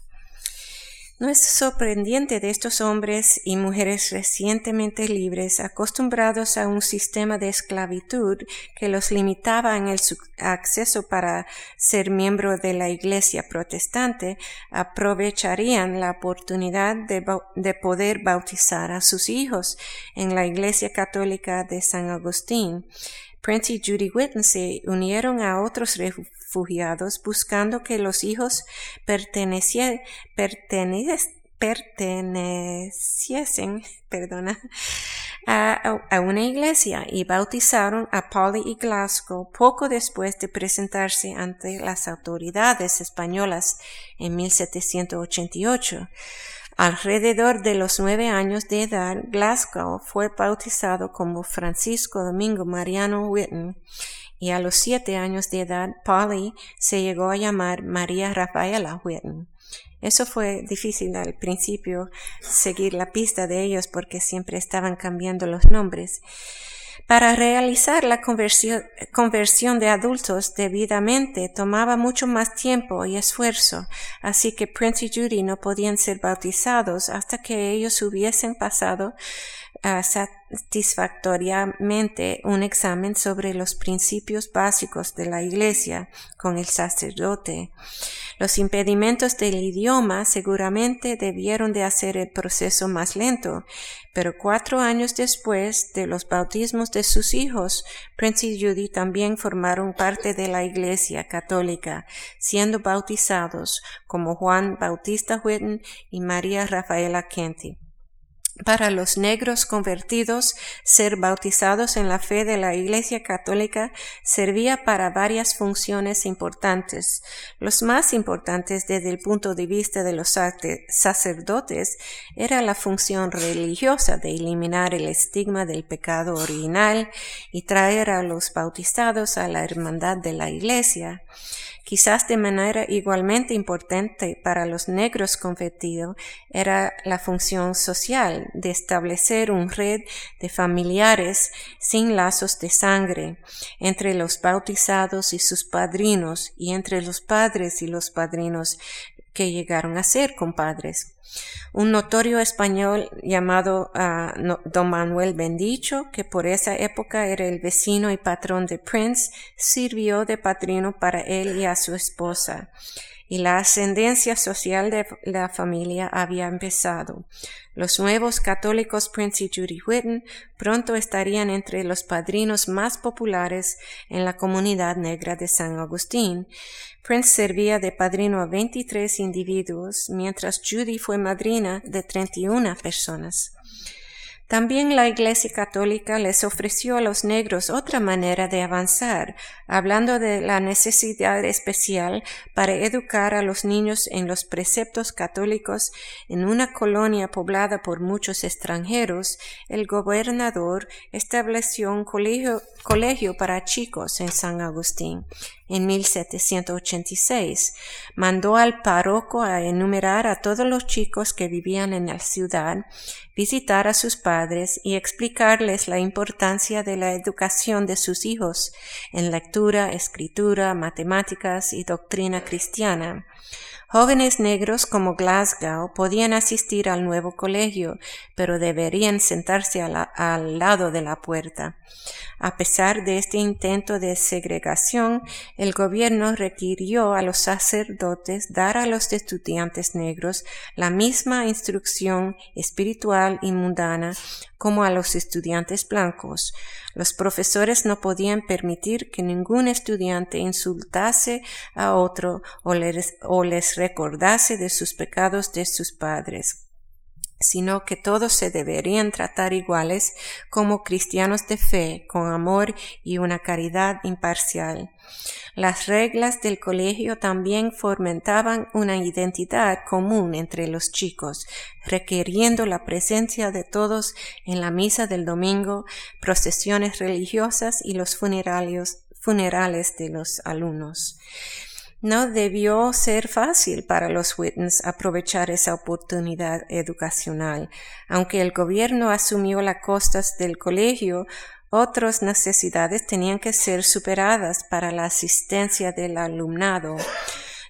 B: No es sorprendente de estos hombres y mujeres recientemente libres, acostumbrados a un sistema de esclavitud que los limitaba en el acceso para ser miembro de la Iglesia protestante, aprovecharían la oportunidad de, de poder bautizar a sus hijos en la Iglesia Católica de San Agustín. Prince y Judy Whitten se unieron a otros refugiados buscando que los hijos perteneciesen, perdona, a, a, una iglesia y bautizaron a Polly y Glasgow poco después de presentarse ante las autoridades españolas en 1788. Alrededor de los nueve años de edad, Glasgow fue bautizado como Francisco Domingo Mariano Whitten y a los siete años de edad, Polly se llegó a llamar María Rafaela Whitten. Eso fue difícil al principio seguir la pista de ellos porque siempre estaban cambiando los nombres. Para realizar la conversión, de adultos debidamente tomaba mucho más tiempo y esfuerzo, así que Prince y Judy no podían ser bautizados hasta que ellos hubiesen pasado a satisfactoriamente un examen sobre los principios básicos de la Iglesia con el sacerdote. Los impedimentos del idioma seguramente debieron de hacer el proceso más lento, pero cuatro años después de los bautismos de sus hijos, Prince y Judy también formaron parte de la Iglesia católica, siendo bautizados como Juan Bautista Whitten y María Rafaela Kenty. Para los negros convertidos, ser bautizados en la fe de la Iglesia Católica servía para varias funciones importantes. Los más importantes desde el punto de vista de los sacerdotes era la función religiosa de eliminar el estigma del pecado original y traer a los bautizados a la hermandad de la Iglesia. Quizás de manera igualmente importante para los negros convertidos era la función social de establecer un red de familiares sin lazos de sangre entre los bautizados y sus padrinos y entre los padres y los padrinos que llegaron a ser compadres. Un notorio español llamado ah, Don Manuel Bendicho, que por esa época era el vecino y patrón de Prince, sirvió de padrino para él y a su esposa y la ascendencia social de la familia había empezado. Los nuevos católicos Prince y Judy Whitten pronto estarían entre los padrinos más populares en la comunidad negra de San Agustín. Prince servía de padrino a 23 individuos, mientras Judy fue madrina de 31 personas. También la Iglesia Católica les ofreció a los negros otra manera de avanzar, hablando de la necesidad especial para educar a los niños en los preceptos católicos en una colonia poblada por muchos extranjeros, el gobernador estableció un colegio, colegio para chicos en San Agustín en 1786. Mandó al párroco a enumerar a todos los chicos que vivían en la ciudad, visitar a sus padres y explicarles la importancia de la educación de sus hijos en lectura, escritura, matemáticas y doctrina cristiana. Jóvenes negros como Glasgow podían asistir al nuevo colegio, pero deberían sentarse al lado de la puerta. A pesar de este intento de segregación, el gobierno requirió a los sacerdotes dar a los estudiantes negros la misma instrucción espiritual y mundana como a los estudiantes blancos. Los profesores no podían permitir que ningún estudiante insultase a otro o les, recordase de sus pecados de sus padres sino que todos se deberían tratar iguales como cristianos de fe, con amor y una caridad imparcial. Las reglas del colegio también fomentaban una identidad común entre los chicos, requiriendo la presencia de todos en la misa del domingo, procesiones religiosas y los funerales de los alumnos. No debió ser fácil para los Whitens aprovechar esa oportunidad educacional. Aunque el gobierno asumió las costas del colegio, otras necesidades tenían que ser superadas para la asistencia del alumnado.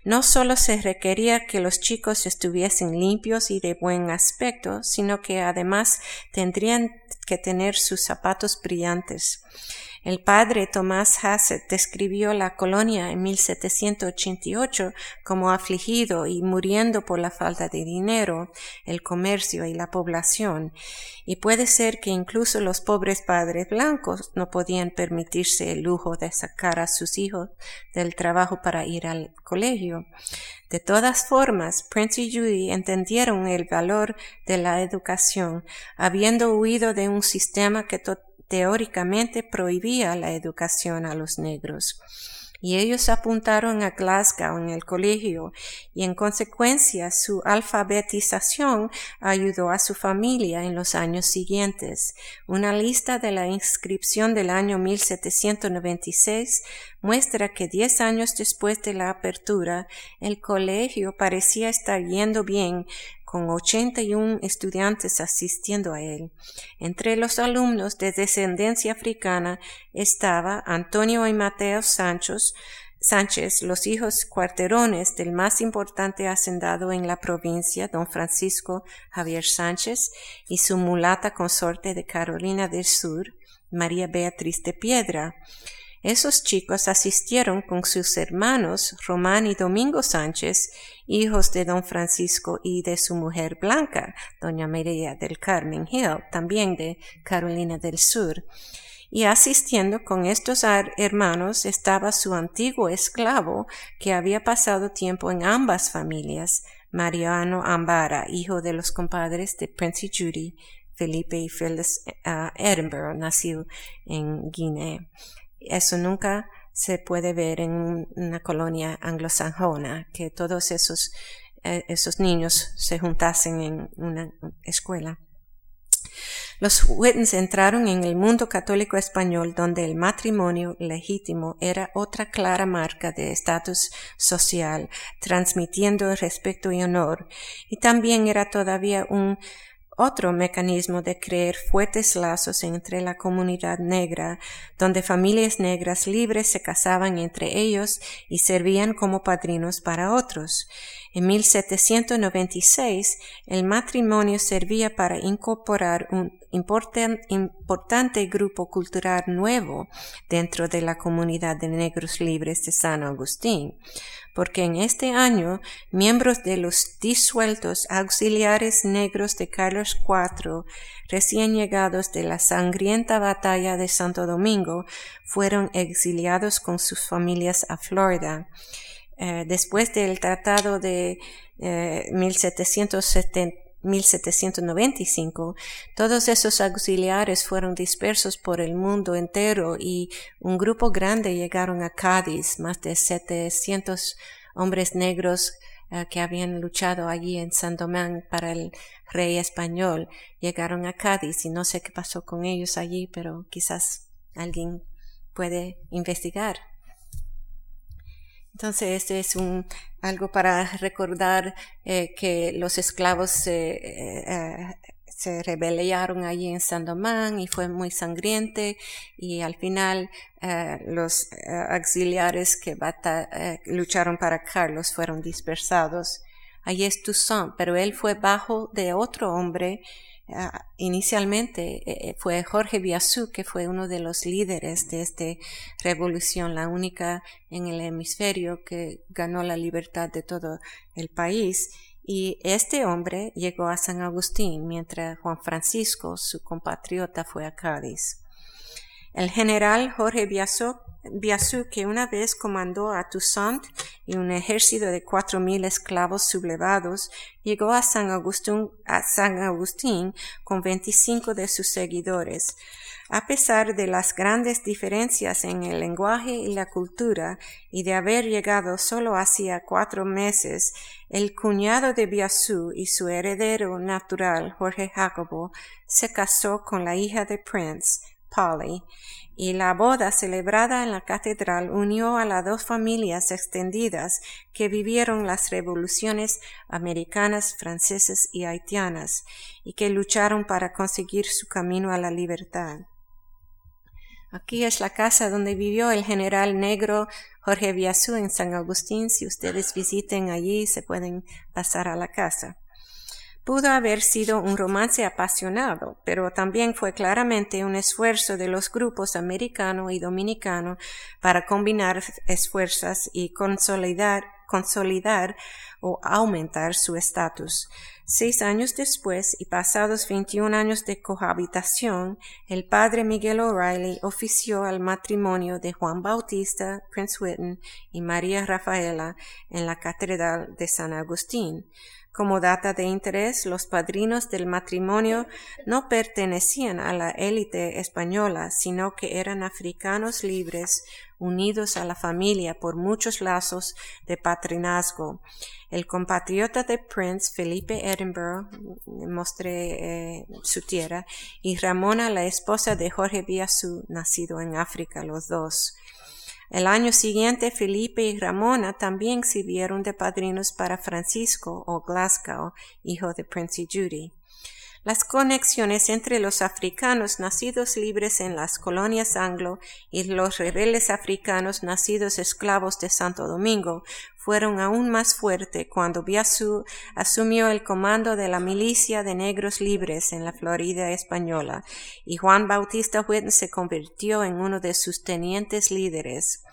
B: No solo se requería que los chicos estuviesen limpios y de buen aspecto, sino que además tendrían que tener sus zapatos brillantes. El padre Tomás Hassett describió la colonia en 1788 como afligido y muriendo por la falta de dinero, el comercio y la población, y puede ser que incluso los pobres padres blancos no podían permitirse el lujo de sacar a sus hijos del trabajo para ir al colegio. De todas formas, Prince y Judy entendieron el valor de la educación, habiendo huido de un sistema que teóricamente prohibía la educación a los negros. Y ellos apuntaron a Glasgow en el colegio y en consecuencia su alfabetización ayudó a su familia en los años siguientes. Una lista de la inscripción del año 1796 muestra que diez años después de la apertura el colegio parecía estar yendo bien con 81 estudiantes asistiendo a él. Entre los alumnos de descendencia africana estaba Antonio y Mateo Sanchos, Sánchez, los hijos cuarterones del más importante hacendado en la provincia, don Francisco Javier Sánchez, y su mulata consorte de Carolina del Sur, María Beatriz de Piedra. Esos chicos asistieron con sus hermanos Román y Domingo Sánchez, hijos de don Francisco y de su mujer Blanca, doña María del Carmen Hill, también de Carolina del Sur y asistiendo con estos hermanos estaba su antiguo esclavo que había pasado tiempo en ambas familias, Mariano Ambara, hijo de los compadres de Prince Judy, Felipe y Phyllis uh, Edinburgh, nacido en Guinea. Eso nunca se puede ver en una colonia anglosajona, que todos esos, eh, esos niños se juntasen en una escuela. Los Whitens entraron en el mundo católico español donde el matrimonio legítimo era otra clara marca de estatus social, transmitiendo respeto y honor, y también era todavía un otro mecanismo de crear fuertes lazos entre la comunidad negra, donde familias negras libres se casaban entre ellos y servían como padrinos para otros. En 1796, el matrimonio servía para incorporar un importante grupo cultural nuevo dentro de la comunidad de negros libres de San Agustín porque en este año miembros de los disueltos auxiliares negros de Carlos IV, recién llegados de la sangrienta batalla de Santo Domingo, fueron exiliados con sus familias a Florida. Eh, después del Tratado de 1795, eh, todos esos auxiliares fueron dispersos por el mundo entero y un grupo grande llegaron a Cádiz, más de 700 hombres negros eh, que habían luchado allí en San Domingo para el rey español llegaron a Cádiz y no sé qué pasó con ellos allí, pero quizás alguien puede investigar. Entonces, este es un, algo para recordar eh, que los esclavos eh, eh, se rebelaron allí en San Domán y fue muy sangriente y al final los auxiliares que lucharon para Carlos fueron dispersados. Allí es Toussaint, pero él fue bajo de otro hombre Ah, inicialmente eh, eh, fue Jorge Biasú, que fue uno de los líderes de esta revolución, la única en el hemisferio que ganó la libertad de todo el país. Y este hombre llegó a San Agustín, mientras Juan Francisco, su compatriota, fue a Cádiz. El general Jorge Biasú Biasú, que una vez comandó a Toussaint y un ejército de cuatro mil esclavos sublevados, llegó a San, Agustín, a San Agustín con veinticinco de sus seguidores. A pesar de las grandes diferencias en el lenguaje y la cultura, y de haber llegado solo hacía cuatro meses, el cuñado de Biasú y su heredero natural, Jorge Jacobo, se casó con la hija de Prince, Polly, y la boda celebrada en la catedral unió a las dos familias extendidas que vivieron las revoluciones americanas, francesas y haitianas, y que lucharon para conseguir su camino a la libertad. Aquí es la casa donde vivió el general negro Jorge Biasú en San Agustín. Si ustedes visiten allí, se pueden pasar a la casa. Pudo haber sido un romance apasionado, pero también fue claramente un esfuerzo de los grupos americano y dominicano para combinar esfuerzos y consolidar, o aumentar su estatus. Seis años después y pasados 21 años de cohabitación, el padre Miguel O'Reilly ofició al matrimonio de Juan Bautista, Prince Whitten y María Rafaela en la Catedral de San Agustín. Como data de interés, los padrinos del matrimonio no pertenecían a la élite española, sino que eran africanos libres, unidos a la familia por muchos lazos de patrinazgo. El compatriota de Prince, Felipe Edinburgh, mostré eh, su tierra, y Ramona, la esposa de Jorge Biasú, nacido en África, los dos. El año siguiente, Felipe y Ramona también sirvieron de padrinos para Francisco o Glasgow, hijo de Prince Judy. Las conexiones entre los africanos nacidos libres en las colonias anglo y los rebeldes africanos nacidos esclavos de Santo Domingo fueron aún más fuertes cuando Biasú asumió el comando de la milicia de negros libres en la Florida española y Juan Bautista Whitten se convirtió en uno de sus tenientes líderes.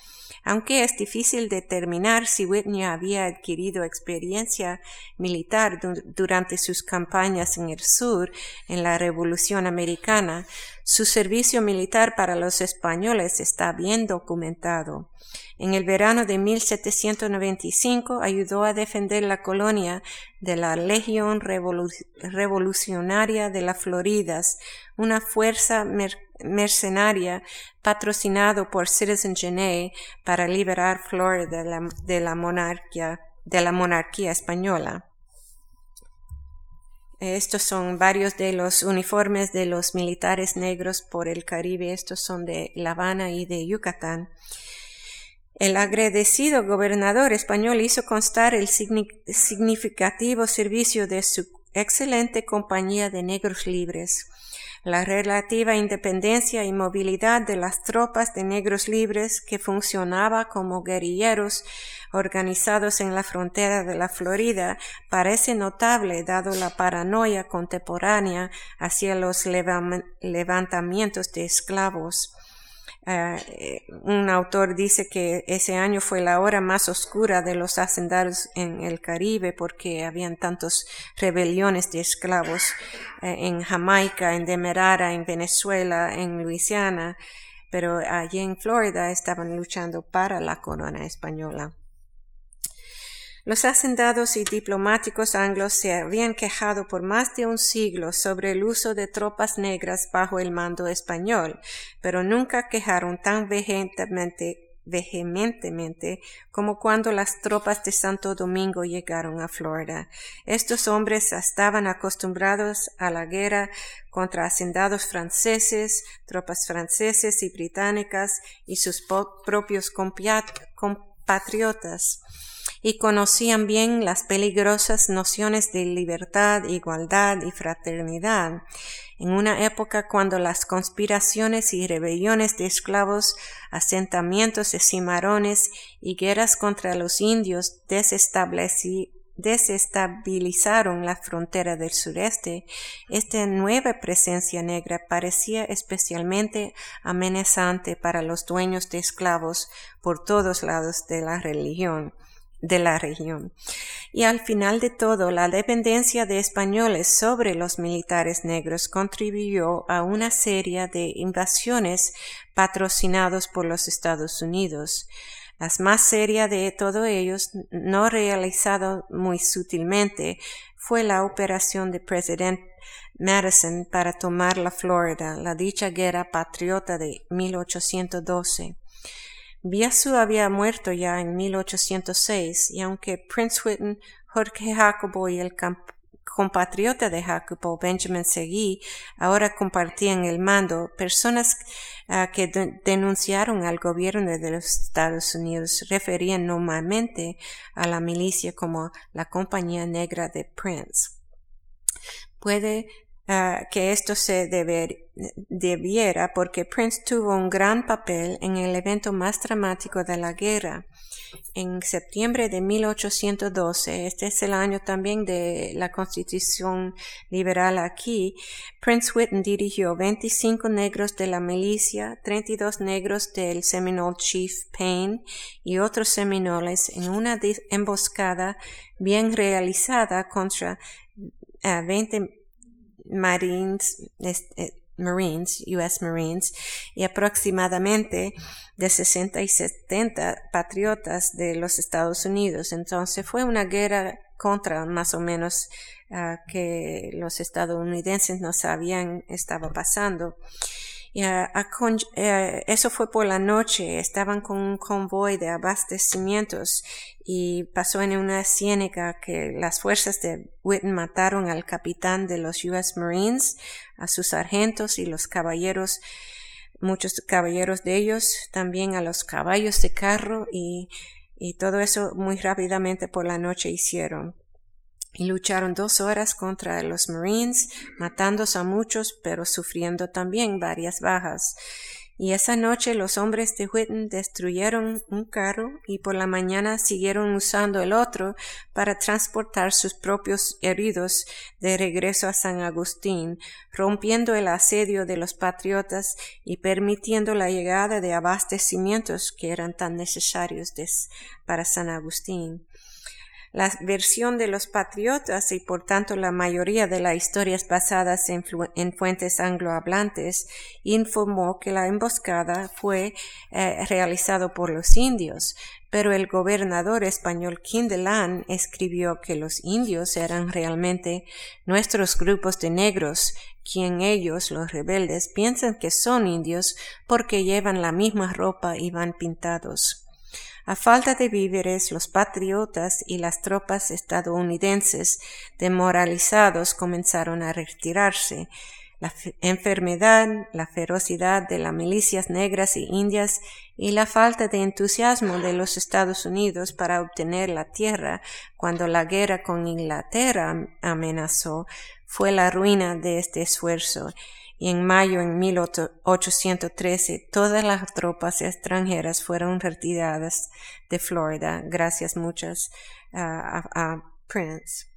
B: Aunque es difícil determinar si Whitney había adquirido experiencia militar durante sus campañas en el sur en la Revolución Americana, su servicio militar para los españoles está bien documentado. En el verano de 1795 ayudó a defender la colonia de la Legión Revolucionaria de las Floridas, una fuerza mercenaria patrocinado por Citizen Genet para liberar Florida de la, monarquía, de la monarquía española. Estos son varios de los uniformes de los militares negros por el Caribe. Estos son de La Habana y de Yucatán. El agradecido gobernador español hizo constar el significativo servicio de su excelente compañía de negros libres, la relativa independencia y movilidad de las tropas de negros libres que funcionaba como guerrilleros organizados en la frontera de la Florida parece notable dado la paranoia contemporánea hacia los levantamientos de esclavos. Eh, un autor dice que ese año fue la hora más oscura de los hacendados en el Caribe porque habían tantas rebeliones de esclavos eh, en Jamaica, en Demerara, en Venezuela, en Luisiana, pero allí en Florida estaban luchando para la corona española. Los hacendados y diplomáticos anglos se habían quejado por más de un siglo sobre el uso de tropas negras bajo el mando español, pero nunca quejaron tan vehementemente vehementemente como cuando las tropas de Santo Domingo llegaron a Florida. Estos hombres estaban acostumbrados a la guerra contra hacendados franceses, tropas franceses y británicas y sus propios compatriotas y conocían bien las peligrosas nociones de libertad, igualdad y fraternidad, en una época cuando las conspiraciones y rebeliones de esclavos, asentamientos de cimarrones y guerras contra los indios desestabilizaron la frontera del sureste, esta nueva presencia negra parecía especialmente amenazante para los dueños de esclavos por todos lados de la religión de la región. Y al final de todo, la dependencia de españoles sobre los militares negros contribuyó a una serie de invasiones patrocinados por los Estados Unidos. Las más seria de todos ellos, no realizado muy sutilmente, fue la operación de presidente Madison para tomar la Florida, la dicha guerra patriota de 1812. Biasu había muerto ya en 1806 y aunque Prince Whitten, Jorge Jacobo y el compatriota de Jacobo, Benjamin Segui, ahora compartían el mando, personas ah, que denunciaron al gobierno de los Estados Unidos referían normalmente a la milicia como la Compañía Negra de Prince. Puede Ah, que esto se debiera porque Prince tuvo un gran papel en el evento más dramático de la guerra. En septiembre de 1812, este es el año también de la constitución liberal aquí, Prince Whitten dirigió 25 negros de la milicia, 32 negros del Seminole Chief Payne y otros seminoles en una emboscada bien realizada contra 20 ah, Marines, eh, Marines, US Marines, y aproximadamente de 60 y 70 patriotas de los Estados Unidos. Entonces fue una guerra contra más o menos ah, que los estadounidenses no sabían estaba pasando. Eh, eso fue por la noche, estaban con un convoy de abastecimientos y pasó en una ciénaga que las fuerzas de Whitten mataron al capitán de los US Marines, a sus sargentos y los caballeros muchos caballeros de ellos, también a los caballos de carro y, y todo eso muy rápidamente por la noche hicieron. Y lucharon dos horas contra los Marines, matándose a muchos, pero sufriendo también varias bajas. Y esa noche los hombres de Whitten destruyeron un carro y por la mañana siguieron usando el otro para transportar sus propios heridos de regreso a San Agustín, rompiendo el asedio de los patriotas y permitiendo la llegada de abastecimientos que eran tan necesarios para San Agustín. La versión de los patriotas y por tanto la mayoría de las historias basadas en, fuentes anglohablantes informó que la emboscada fue eh, realizada por los indios, pero el gobernador español Kindelan escribió que los indios eran realmente nuestros grupos de negros, quien ellos, los rebeldes, piensan que son indios porque llevan la misma ropa y van pintados. A falta de víveres, los patriotas y las tropas estadounidenses demoralizados comenzaron a retirarse. La enfermedad, la ferocidad de las milicias negras y indias y la falta de entusiasmo de los Estados Unidos para obtener la tierra cuando la guerra con Inglaterra amenazó fue la ruina de este esfuerzo y en mayo en 1813 todas las tropas extranjeras fueron retiradas de Florida, gracias muchas a, Prince.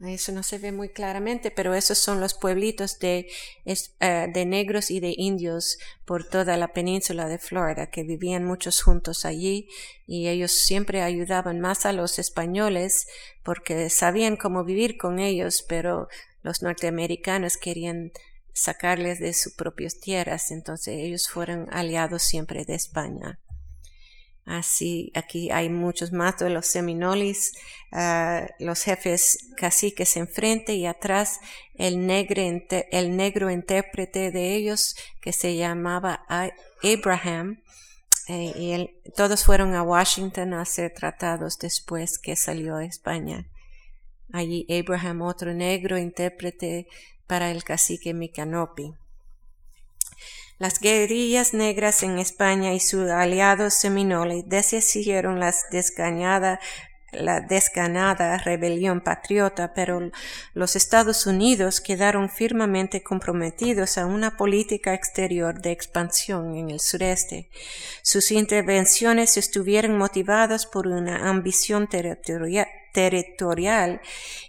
B: Eso no se ve muy claramente, pero esos son los pueblitos de, eh, de, negros y de indios por toda la península de Florida, que vivían muchos juntos allí y ellos siempre ayudaban más a los españoles porque sabían cómo vivir con ellos, pero los norteamericanos querían sacarles de sus propias tierras, entonces ellos fueron aliados siempre de España. Así, aquí hay muchos más de los seminoles, ah, los jefes caciques enfrente y atrás el, el negro intérprete de ellos que se llamaba Abraham. Eh, y todos fueron a Washington a ser tratados después que salió a España. Allí Abraham, otro negro intérprete para el cacique Micanopi. Las guerrillas negras en España y sus aliados seminoles deshicieron las desgañadas la desganada rebelión patriota, pero los Estados Unidos quedaron firmemente comprometidos a una política exterior de expansión en el sureste. Sus intervenciones estuvieron motivadas por una ambición territorial,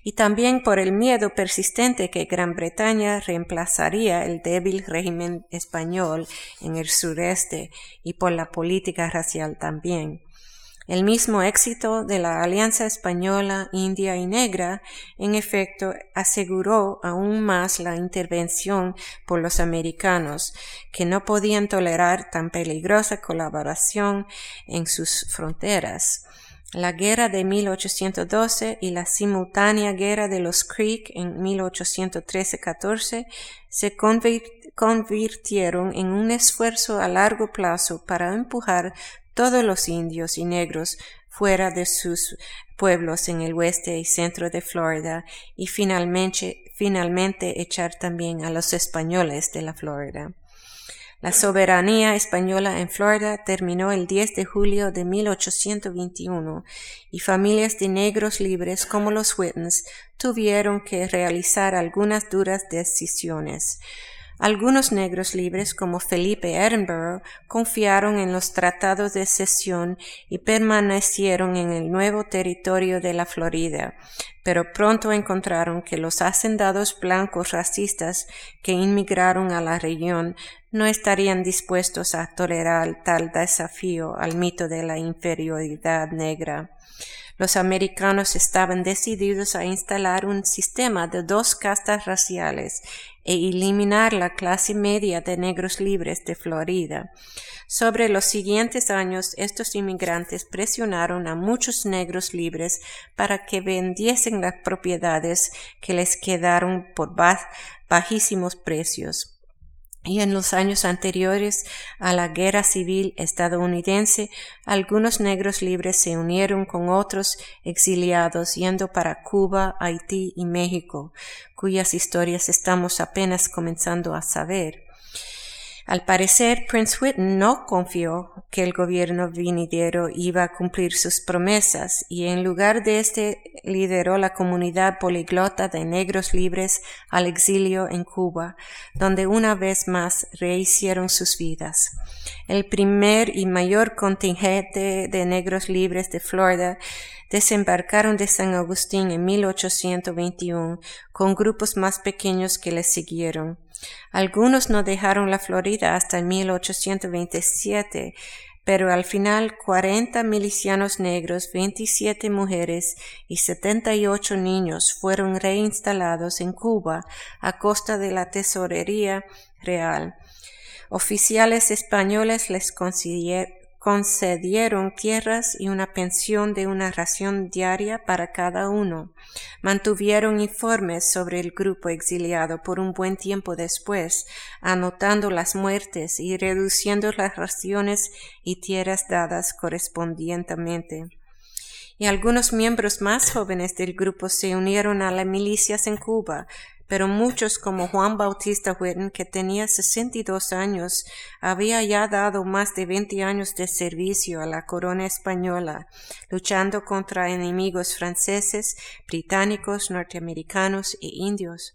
B: y también por el miedo persistente que Gran Bretaña reemplazaría el débil régimen español en el sureste y por la política racial también. El mismo éxito de la alianza española, india y negra, en efecto, aseguró aún más la intervención por los americanos, que no podían tolerar tan peligrosa colaboración en sus fronteras. La guerra de 1812 y la simultánea guerra de los Creek en 1813-14 se convirtieron en un esfuerzo a largo plazo para empujar todos los indios y negros fuera de sus pueblos en el oeste y centro de Florida y finalmente, finalmente echar también a los españoles de la Florida. La soberanía española en Florida terminó el 10 de julio de 1821 y familias de negros libres como los Whitens tuvieron que realizar algunas duras decisiones. Algunos negros libres como Felipe Edinburgh confiaron en los tratados de cesión y permanecieron en el nuevo territorio de la Florida, pero pronto encontraron que los hacendados blancos racistas que inmigraron a la región no estarían dispuestos a tolerar tal desafío al mito de la inferioridad negra. Los americanos estaban decididos a instalar un sistema de dos castas raciales e eliminar la clase media de negros libres de Florida. Sobre los siguientes años, estos inmigrantes presionaron a muchos negros libres para que vendiesen las propiedades que les quedaron por bajísimos precios y en los años anteriores a la guerra civil estadounidense, algunos negros libres se unieron con otros exiliados yendo para Cuba, Haití y México, cuyas historias estamos apenas comenzando a saber. Al parecer, Prince no confió que el gobierno vinidero iba a cumplir sus promesas y en lugar de este lideró la comunidad poliglota de negros libres al exilio en Cuba, donde una vez más rehicieron sus vidas. El primer y mayor contingente de negros libres de Florida desembarcaron de San Agustín en 1821 con grupos más pequeños que les siguieron. Algunos no dejaron la Florida hasta 1827, pero al final 40 milicianos negros, 27 mujeres y 78 niños fueron reinstalados en Cuba a costa de la tesorería real. Oficiales españoles les concedieron tierras y una pensión de una ración diaria para cada uno. Mantuvieron informes sobre el grupo exiliado por un buen tiempo después, anotando las muertes y reduciendo las raciones y tierras dadas correspondientemente y algunos miembros más jóvenes del grupo se unieron a las milicias en Cuba, pero muchos como Juan Bautista Whitten, que tenía 62 años, había ya dado más de 20 años de servicio a la corona española, luchando contra enemigos franceses, británicos, norteamericanos e indios.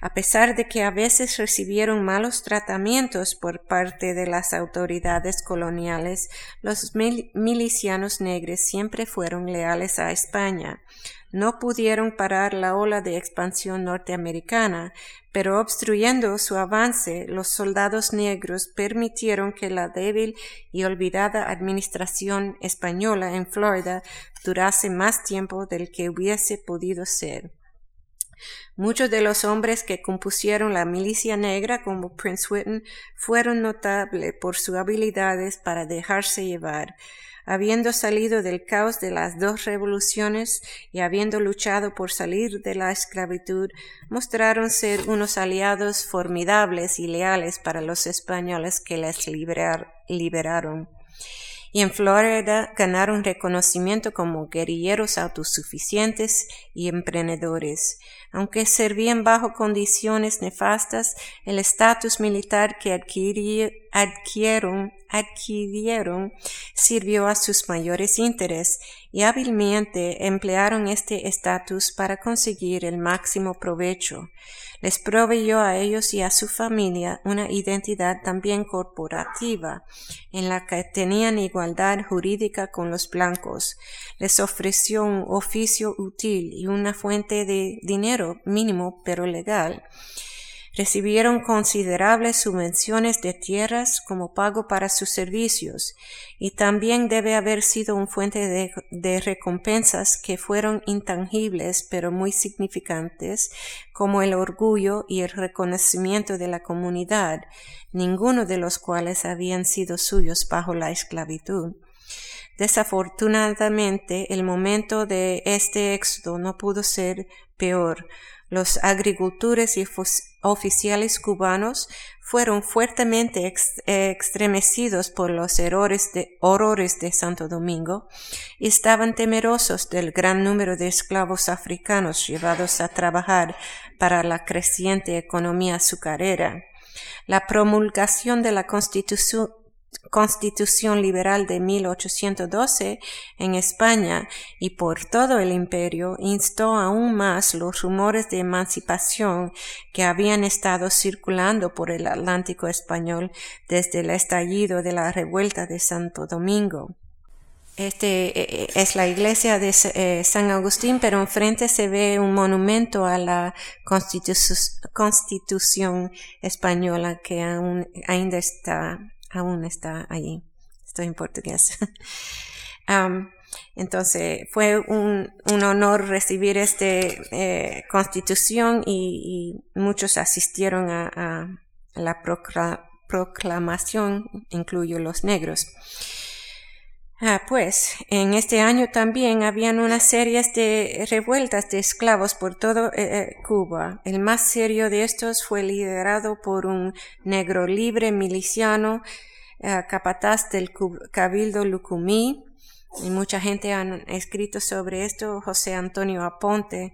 B: A pesar de que a veces recibieron malos tratamientos por parte de las autoridades coloniales, los milicianos negros siempre fueron leales a España, no pudieron parar la ola de expansión norteamericana, pero obstruyendo su avance, los soldados negros permitieron que la débil y olvidada administración española en Florida durase más tiempo del que hubiese podido ser. Muchos de los hombres que compusieron la milicia negra, como Prince Whitten, fueron notables por sus habilidades para dejarse llevar, habiendo salido del caos de las dos revoluciones y habiendo luchado por salir de la esclavitud, mostraron ser unos aliados formidables y leales para los españoles que les liberaron. Y en Florida ganaron reconocimiento como guerrilleros autosuficientes y emprendedores aunque servían bajo condiciones nefastas, el estatus militar que adquirieron, adquirieron sirvió a sus mayores intereses y hábilmente emplearon este estatus para conseguir el máximo provecho. Les proveyó a ellos y a su familia una identidad también corporativa, en la que tenían igualdad jurídica con los blancos, les ofreció un oficio útil y una fuente de dinero mínimo pero legal, recibieron considerables subvenciones de tierras como pago para sus servicios y también debe haber sido un fuente de, recompensas que fueron intangibles pero muy significantes como el orgullo y el reconocimiento de la comunidad, ninguno de los cuales habían sido suyos bajo la esclavitud. Desafortunadamente, el momento de este éxodo no pudo ser peor, los agricultores y oficiales cubanos fueron fuertemente estremecidos por los errores de, horrores de Santo Domingo y estaban temerosos del gran número de esclavos africanos llevados a trabajar para la creciente economía azucarera. La promulgación de la Constitución Constitución Liberal de 1812 en España y por todo el imperio instó aún más los rumores de emancipación que habían estado circulando por el Atlántico español desde el estallido de la revuelta de Santo Domingo. Este eh, eh, es la iglesia de eh, San Agustín, pero enfrente se ve un monumento a la Constitución española que aún está aún está allí. Estoy en portugués. entonces fue un, honor recibir esta eh, constitución y, muchos asistieron a, la proclamación, incluyo los negros. Ah, pues en este año también habían una serie de revueltas de esclavos por todo eh, eh, Cuba. El más serio de estos fue liderado por un negro libre miliciano, eh, capataz del Cabildo Lucumí, y mucha gente ha escrito sobre esto, José Antonio Aponte,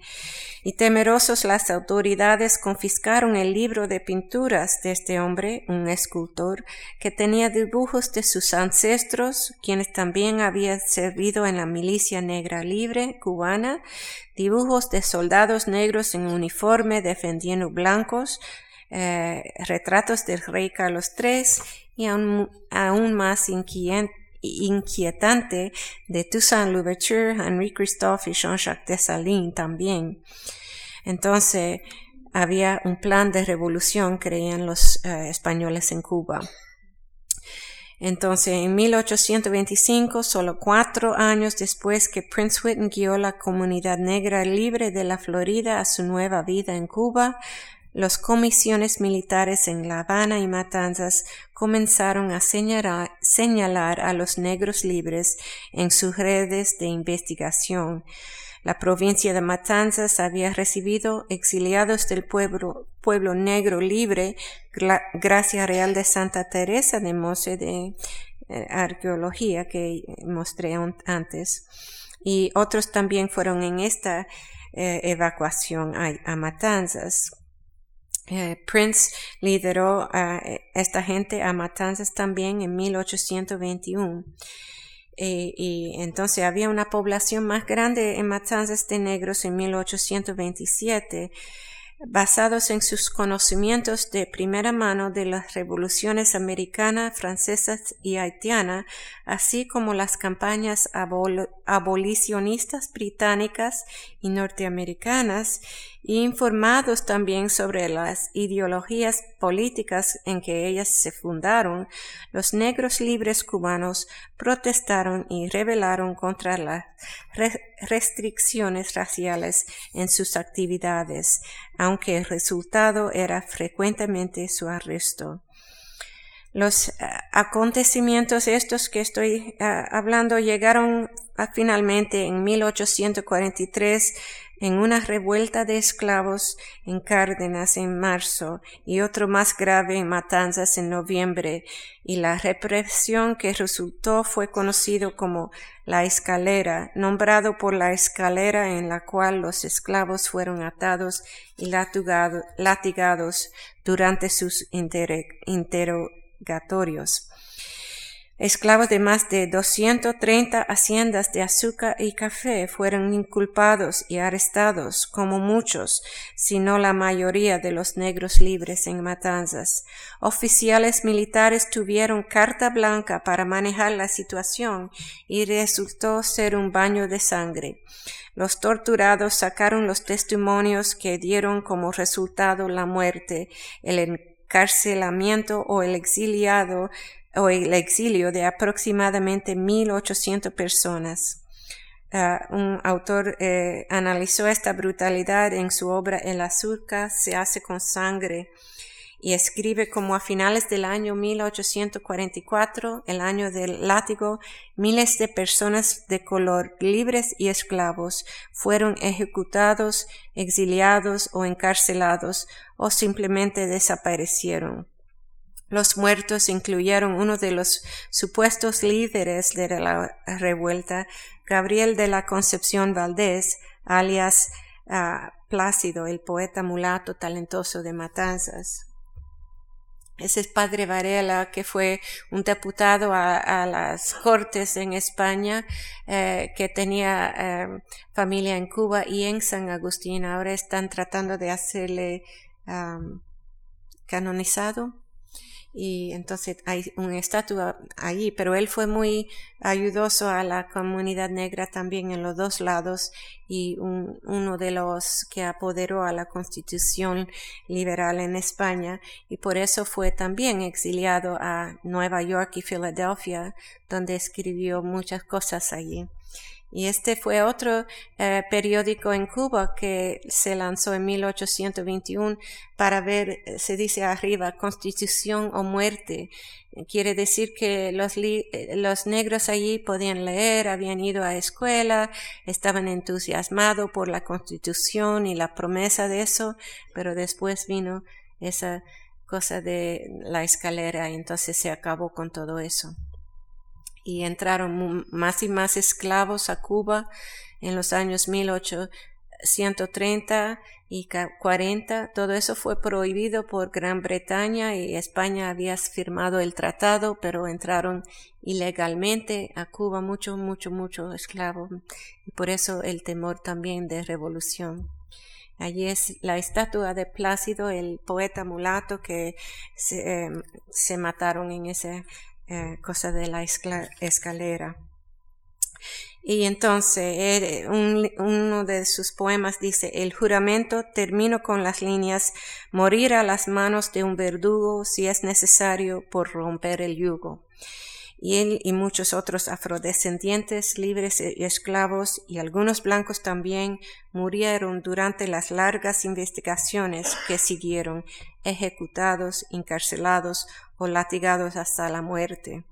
B: y temerosos las autoridades confiscaron el libro de pinturas de este hombre, un escultor, que tenía dibujos de sus ancestros, quienes también habían servido en la milicia negra libre cubana, dibujos de soldados negros en uniforme defendiendo blancos, eh, retratos del rey Carlos III y aún, más inquietante de Toussaint Louverture, Henri Christophe y Jean-Jacques Dessalines también. Entonces, había un plan de revolución, creían los eh, españoles en Cuba. Entonces, en 1825, solo cuatro años después que Prince Whitney guió la comunidad negra libre de la Florida a su nueva vida en Cuba, los comisiones militares en La Habana y Matanzas comenzaron a señalar, a los negros libres en sus redes de investigación. La provincia de Matanzas había recibido exiliados del pueblo, pueblo negro libre, gracia real de Santa Teresa de Mose de eh, arqueología que mostré antes. Y otros también fueron en esta eh, evacuación a Matanzas. Eh, Prince lideró a esta gente a matanzas también en 1821. Eh, y entonces había una población más grande en matanzas de negros en 1827 basados en sus conocimientos de primera mano de las revoluciones americana, francesa y haitiana, así como las campañas abolicionistas británicas y norteamericanas, informados también sobre las ideologías políticas en que ellas se fundaron, los negros libres cubanos protestaron y rebelaron contra las restricciones raciales en sus actividades, aunque el resultado era frecuentemente su arresto. Los eh, acontecimientos estos que estoy eh, hablando llegaron finalmente en 1843 en una revuelta de esclavos en Cárdenas en marzo y otro más grave en Matanzas en noviembre, y la represión que resultó fue conocido como la escalera, nombrado por la escalera en la cual los esclavos fueron atados y latigados durante sus interrogatorios. Esclavos de más de 230 haciendas de azúcar y café fueron inculpados y arrestados, como muchos, si no la mayoría de los negros libres en matanzas. Oficiales militares tuvieron carta blanca para manejar la situación y resultó ser un baño de sangre. Los torturados sacaron los testimonios que dieron como resultado la muerte, el encarcelamiento o el exiliado o el exilio de aproximadamente 1.800 personas. Ah, un autor eh, analizó esta brutalidad en su obra El azúcar se hace con sangre y escribe como a finales del año 1844, el año del látigo, miles de personas de color, libres y esclavos, fueron ejecutados, exiliados o encarcelados o simplemente desaparecieron. Los muertos incluyeron uno de los supuestos líderes de la revuelta, Gabriel de la Concepción Valdés, alias ah, Plácido, el poeta mulato talentoso de Matanzas. Ese es Padre Varela, que fue un diputado a, las Cortes en España, eh, que tenía eh, familia en Cuba y en San Agustín. Ahora están tratando de hacerle canonizado y entonces hay una estatua allí, pero él fue muy ayudoso a la comunidad negra también en los dos lados y uno de los que apoderó a la constitución liberal en España y por eso fue también exiliado a Nueva York y Filadelfia, donde escribió muchas cosas allí. Y este fue otro eh, periódico en Cuba que se lanzó en 1821 para ver, eh, se dice arriba, constitución o muerte. Quiere decir que los, eh, los negros allí podían leer, habían ido a escuela, estaban entusiasmados por la constitución y la promesa de eso, pero después vino esa cosa de la escalera y entonces se acabó con todo eso. Y entraron más y más esclavos a Cuba en los años 1830 y 40. Todo eso fue prohibido por Gran Bretaña y España había firmado el tratado, pero entraron ilegalmente a Cuba mucho, mucho, mucho esclavos. Y por eso el temor también de revolución. Allí es la estatua de Plácido, el poeta mulato que se, em, mataron en esa eh, cosa de la escalera. Y entonces uno de sus poemas dice, el juramento termino con las líneas, morir a las manos de un verdugo si es necesario por romper el yugo y él y muchos otros afrodescendientes libres y esclavos y algunos blancos también murieron durante las largas investigaciones que siguieron, ejecutados, encarcelados o latigados hasta la muerte.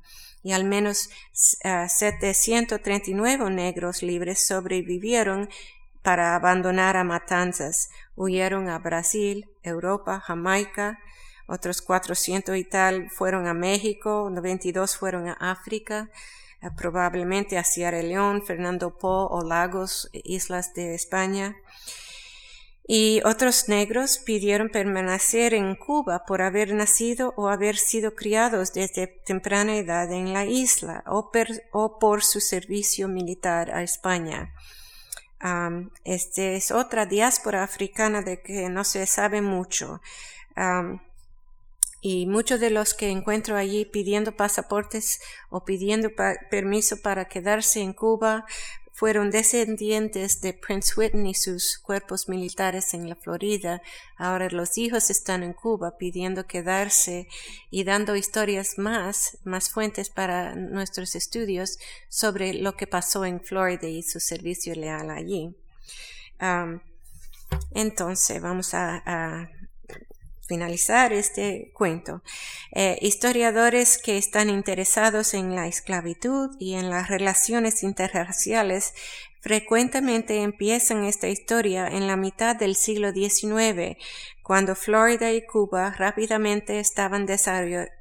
B: Y al menos 739 negros libres sobrevivieron para abandonar a matanzas, huyeron a Brasil, Europa, Jamaica, otros 400 y tal fueron a México, 92 fueron a África, eh, probablemente a Sierra León, Fernando Po o Lagos, islas de España. Y otros negros pidieron permanecer en Cuba por haber nacido o haber sido criados desde temprana edad en la isla o, por su servicio militar a España. este es otra diáspora africana de que no se sabe mucho y muchos de los que encuentro allí pidiendo pasaportes o pidiendo permiso para quedarse en Cuba fueron descendientes de Prince Whitney y sus cuerpos militares en la Florida. Ahora los hijos están en Cuba pidiendo quedarse y dando historias más, más fuentes para nuestros estudios sobre lo que pasó en Florida y su servicio leal allí. entonces, vamos a finalizar este cuento. Eh, historiadores que están interesados en la esclavitud y en las relaciones interraciales frecuentemente empiezan esta historia en la mitad del siglo XIX, cuando Florida y Cuba rápidamente estaban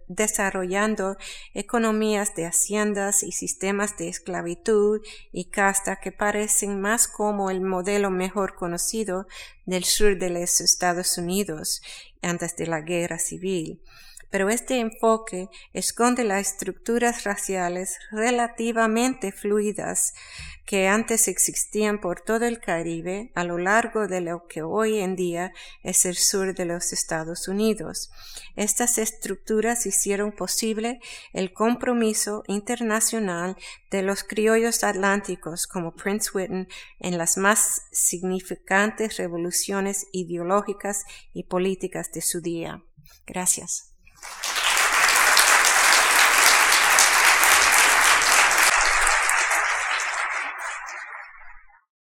B: desarrollando economías de haciendas y sistemas de esclavitud y casta que parecen más como el modelo mejor conocido del sur de los Estados Unidos antes de la guerra civil pero este enfoque esconde las estructuras raciales relativamente fluidas que antes existían por todo el Caribe a lo largo de lo que hoy en día es el sur de los Estados Unidos. Estas estructuras hicieron posible el compromiso internacional de los criollos atlánticos como Prince Whitney en las más significantes revoluciones ideológicas y políticas de su día. Gracias.